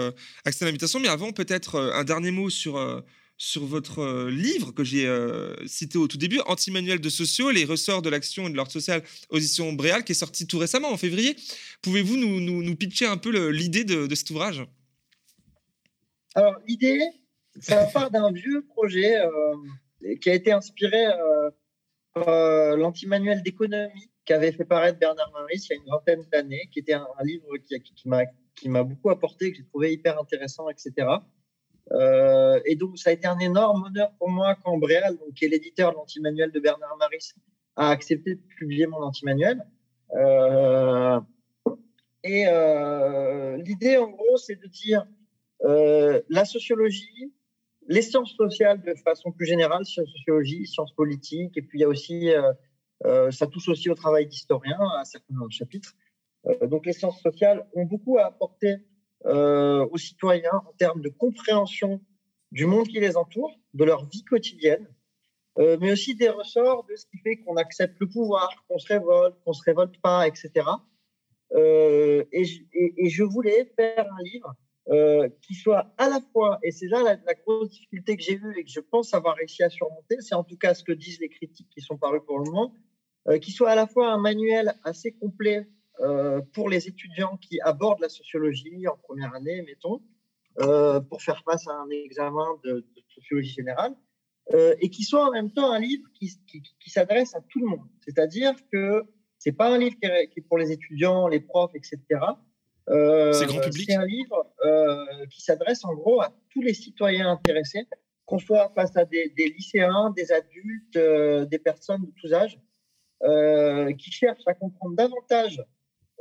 Speaker 1: accès à l'invitation. Mais avant, peut-être un dernier mot sur, sur votre livre que j'ai cité au tout début, Anti-manuel de sociaux, les ressorts de l'action et de l'ordre social aux éditions Bréal, qui est sorti tout récemment en février. Pouvez-vous nous, pitcher un peu l'idée de, cet ouvrage?
Speaker 3: Alors, l'idée, ça part d'un vieux projet qui a été inspiré par l'anti-manuel d'économie qu'avait fait paraître Bernard Maris il y a une vingtaine d'années, qui était un, livre qui m'a beaucoup apporté, que j'ai trouvé hyper intéressant, etc. Euh, et donc, ça a été un énorme honneur pour moi quand Bréal, qui est l'éditeur de l'anti-manuel de Bernard Maris, a accepté de publier mon anti-manuel. Euh, et euh, l'idée, en gros, c'est de dire la sociologie, les sciences sociales de façon plus générale, sciences sociologie, sciences politiques, et puis il y a aussi, ça touche aussi au travail d'historien à certains chapitres. donc les sciences sociales ont beaucoup à apporter euh, aux citoyens en termes de compréhension du monde qui les entoure, de leur vie quotidienne, euh, mais aussi des ressorts de ce qui fait qu'on accepte le pouvoir, qu'on se révolte, qu'on se révolte pas, etc. Euh, et, je voulais faire un livre qui soit à la fois, et c'est là la, grosse difficulté que j'ai eue et que je pense avoir réussi à surmonter, c'est en tout cas ce que disent les critiques qui sont parues pour le moment, qui soit à la fois un manuel assez complet pour les étudiants qui abordent la sociologie en première année, mettons, euh, pour faire face à un examen de, sociologie générale, euh, et qui soit en même temps un livre qui, qui, s'adresse à tout le monde. C'est-à-dire que c'est pas un livre qui est, pour les étudiants, les profs, etc.
Speaker 1: c'est grand public.
Speaker 3: C'est un livre qui s'adresse en gros à tous les citoyens intéressés, qu'on soit face à des, des lycéens, des adultes, des personnes de tous âges, qui cherchent à comprendre davantage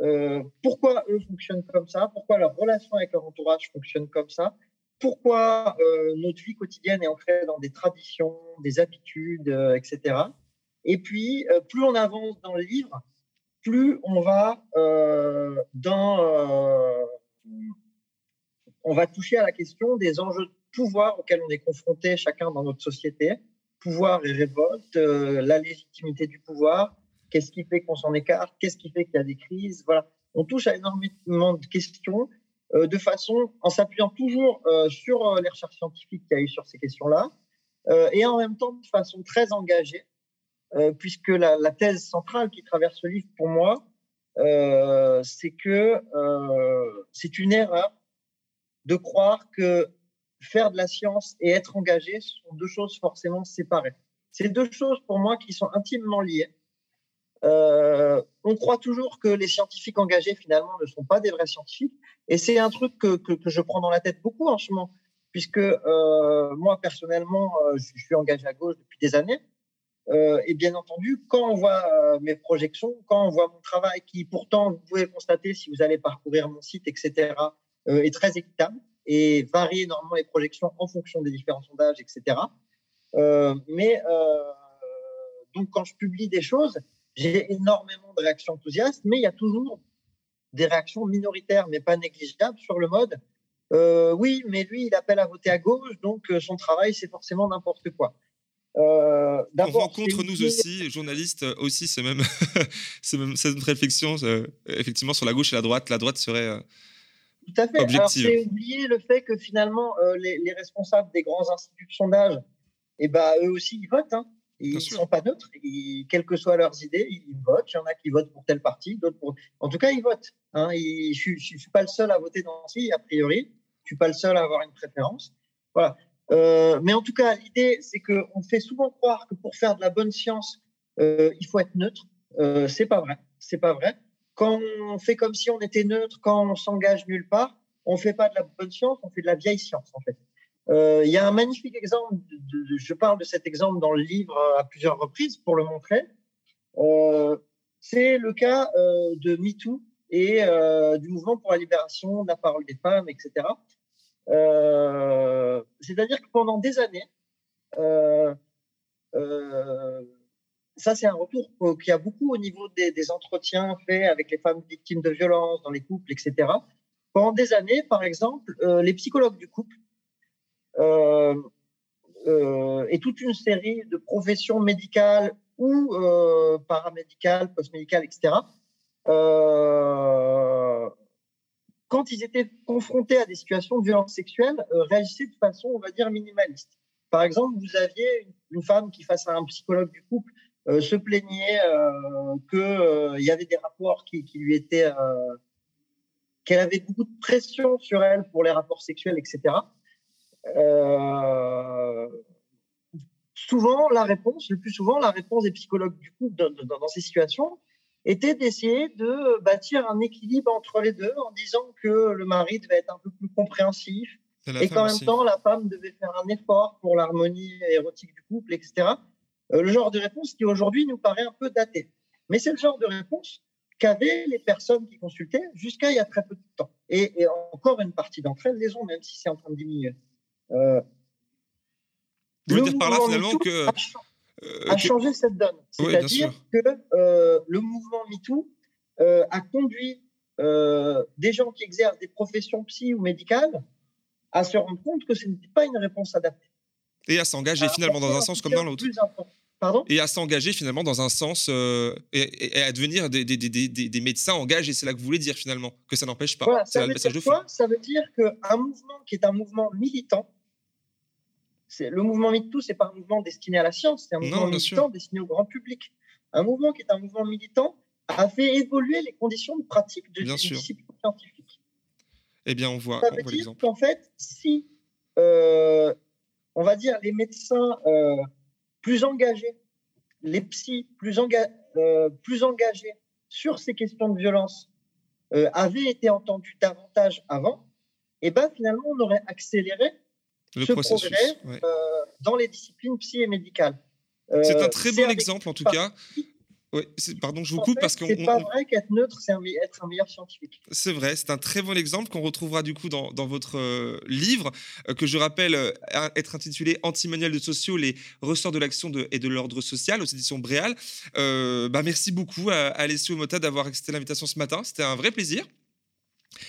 Speaker 3: euh, pourquoi eux fonctionnent comme ça, pourquoi leur relation avec leur entourage fonctionne comme ça, pourquoi euh, notre vie quotidienne est ancrée dans des traditions, des habitudes, euh, etc. Et puis, plus on avance dans le livre, plus on va on va toucher à la question des enjeux de pouvoir auxquels on est confronté chacun dans notre société, pouvoir et révolte, la légitimité du pouvoir, Qu'est-ce qui fait qu'on s'en écarte? Qu'est-ce qui fait qu'il y a des crises? Voilà, on touche à énormément de questions euh, de façon en s'appuyant toujours euh, sur euh, les recherches scientifiques qu'il y a eu sur ces questions-là et en même temps de façon très engagée, puisque la, la, thèse centrale qui traverse le livre pour moi, c'est que c'est une erreur de croire que faire de la science et être engagé sont deux choses forcément séparées. C'est deux choses pour moi qui sont intimement liées. Euh, on croit toujours que les scientifiques engagés, finalement, ne sont pas des vrais scientifiques. Et c'est un truc que, que, je prends dans la tête beaucoup en ce moment, puisque euh, moi, personnellement, euh, je suis engagé à gauche depuis des années. et bien entendu, quand on voit mes projections, quand on voit mon travail, qui pourtant, vous pouvez constater si vous allez parcourir mon site, etc., est très équitable et varie énormément les projections en fonction des différents sondages, etc. mais donc, quand je publie des choses, j'ai énormément de réactions enthousiastes, mais il y a toujours des réactions minoritaires, mais pas négligeables, sur le mode euh, oui, mais lui, il appelle à voter à gauche, donc euh, son travail, c'est forcément n'importe quoi.
Speaker 1: Euh, on rencontre nous aussi, journalistes, aussi c'est même, même cette réflexion, effectivement, sur la gauche et la droite. La droite serait
Speaker 3: Tout à fait. Alors, c'est oublier le fait que finalement, les, responsables des grands instituts de sondage, eh ben, eux aussi, ils votent. Hein. Ils ne sont pas neutres. quelles que soient leurs idées, ils votent. Il y en a qui votent pour tel parti, d'autres pour. En tout cas, ils votent. Hein. je ne suis pas le seul à voter dans ci, a priori. Je ne suis pas le seul à avoir une préférence. Voilà. Euh, mais en tout cas, l'idée, c'est qu'on fait souvent croire que pour faire de la bonne science, euh, il faut être neutre. Euh, c'est pas vrai. C'est pas vrai. Quand on fait comme si on était neutre, quand on s'engage nulle part, on fait pas de la bonne science, on fait de la vieille science en fait. Euh, il y a un magnifique exemple, je parle de cet exemple dans le livre à plusieurs reprises pour le montrer. Euh, c'est le cas euh, de MeToo et du mouvement pour la libération de la parole des femmes, etc. C'est-à-dire que pendant des années, ça c'est un retour qu'il y a beaucoup au niveau des, des, entretiens faits avec les femmes victimes de violences dans les couples, etc. Pendant des années, par exemple, les psychologues du couple et toute une série de professions médicales ou euh, paramédicales, postmédicales, etc. quand ils étaient confrontés à des situations de violence sexuelle, réagissaient de façon, on va dire, minimaliste. Par exemple, vous aviez une femme qui, face à un psychologue du couple, euh, se plaignait euh, qu'il euh, y avait des rapports qui lui étaient. qu'elle avait beaucoup de pression sur elle pour les rapports sexuels, etc. souvent, la réponse, le plus souvent, la réponse des psychologues du couple dans, ces situations était d'essayer de bâtir un équilibre entre les deux en disant que le mari devait être un peu plus compréhensif et qu'en même temps, la femme devait faire un effort pour l'harmonie érotique du couple, etc. Euh, le genre de réponse qui aujourd'hui nous paraît un peu daté. Mais c'est le genre de réponse qu'avaient les personnes qui consultaient jusqu'à il y a très peu de temps. Et, encore une partie d'entre elles les ont, même si c'est en train de diminuer.
Speaker 1: Euh, Vous voulez dire par là finalement que...
Speaker 3: A, euh, changé cette donne. C'est-à-dire que euh, le mouvement MeToo a conduit des gens qui exercent des professions psy ou médicales à se rendre compte que ce n'était pas une réponse adaptée.
Speaker 1: Et à s'engager finalement dans un sens comme dans l'autre.
Speaker 3: Pardon?
Speaker 1: Et à s'engager finalement dans un sens euh, et, à devenir des, des, des, des, médecins engagés. C'est là que vous voulez dire finalement, que ça n'empêche pas.
Speaker 3: Voilà, ça, veut dire quoi? Ça veut dire qu'un mouvement qui est un mouvement militant, le mouvement MeToo, ce n'est pas un mouvement destiné à la science, c'est un mouvement militant destiné au grand public. Un mouvement qui est un mouvement militant a fait évoluer les conditions de pratique de discipline scientifique.
Speaker 1: Eh bien, on voit,
Speaker 3: ça veut dire qu'en fait, si euh, on va dire, les médecins euh, plus engagés, les psys plus, euh, plus, engagés sur ces questions de violence avaient été entendus davantage avant, et eh ben finalement, on aurait accéléré le ce progrès dans les disciplines psy et médicales.
Speaker 1: C'est un très bon exemple, en tout cas. Oui, pardon, je vous coupe parce que
Speaker 3: c'est pas vrai qu'être neutre, c'est être un meilleur scientifique.
Speaker 1: C'est vrai, c'est un très bon exemple qu'on retrouvera du coup dans, dans votre euh, livre euh, que je rappelle euh, être intitulé Anti-manuel de sociaux, les ressorts de l'action et de l'ordre social aux éditions Bréal. bah merci beaucoup à, Alessio Mota d'avoir accepté l'invitation ce matin. C'était un vrai plaisir.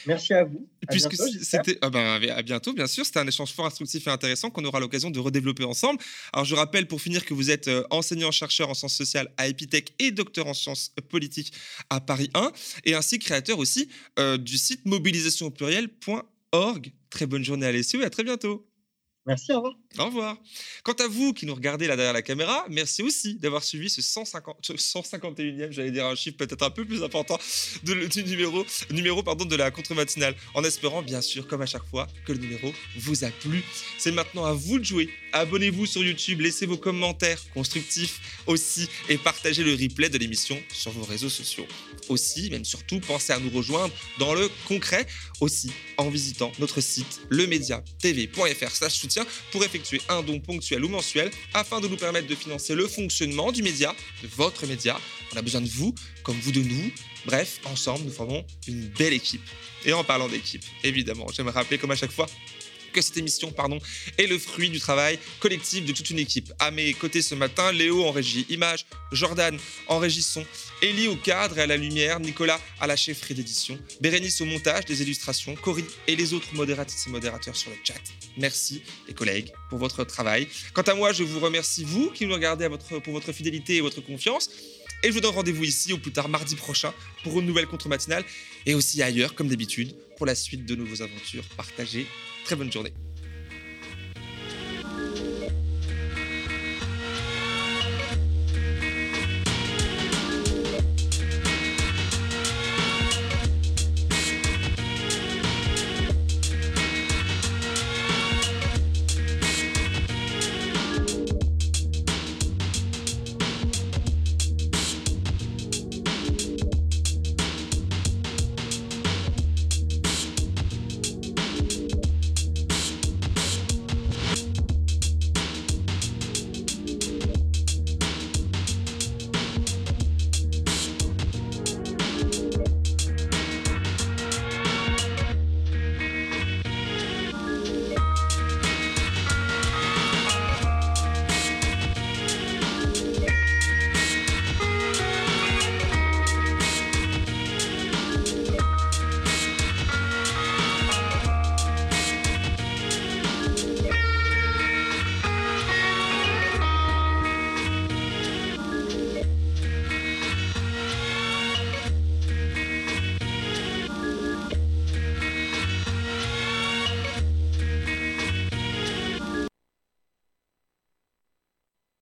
Speaker 3: Merci à vous.
Speaker 1: Puisque c'était ah ben, à bientôt, bien sûr. C'était un échange fort instructif et intéressant qu'on aura l'occasion de redévelopper ensemble. Alors, je rappelle pour finir que vous êtes euh, enseignant-chercheur en sciences sociales à Epitech et docteur en sciences politiques à Paris 1, et ainsi créateur aussi euh, du site mobilisationpluriel.org. Très bonne journée à l'essai et à très bientôt.
Speaker 3: Merci, au revoir.
Speaker 1: Au revoir. Quant à vous qui nous regardez là derrière la caméra, merci aussi d'avoir suivi ce 150, 151e, j'allais dire un chiffre peut-être un peu plus important, de, du numéro, numéro pardon, de la contre-matinale. En espérant, bien sûr, comme à chaque fois, que le numéro vous a plu. C'est maintenant à vous de jouer. Abonnez-vous sur YouTube, laissez vos commentaires constructifs aussi et partagez le replay de l'émission sur vos réseaux sociaux. Aussi, même surtout, pensez à nous rejoindre dans le concret aussi en visitant notre site lemediatv.fr soutien pour effectuer un don ponctuel ou mensuel afin de nous permettre de financer le fonctionnement du média, de votre média. On a besoin de vous, comme vous de nous. Bref, ensemble, nous formons une belle équipe. Et en parlant d'équipe, évidemment, j'aimerais rappeler comme à chaque fois que cette émission pardon, est le fruit du travail collectif de toute une équipe. À mes côtés ce matin, Léo en régie image, Jordan en régie son, Ellie au cadre et à la lumière, Nicolas à la chefferie d'édition, Bérénice au montage des illustrations, Corinne et les autres modératrices et modérateurs sur le chat. Merci les collègues pour votre travail. Quant à moi, je vous remercie vous qui nous regardez pour votre fidélité et votre confiance. Et je vous donne rendez-vous ici au plus tard mardi prochain pour une nouvelle contre-matinale et aussi ailleurs comme d'habitude pour la suite de nos aventures partagées Très bonne journée.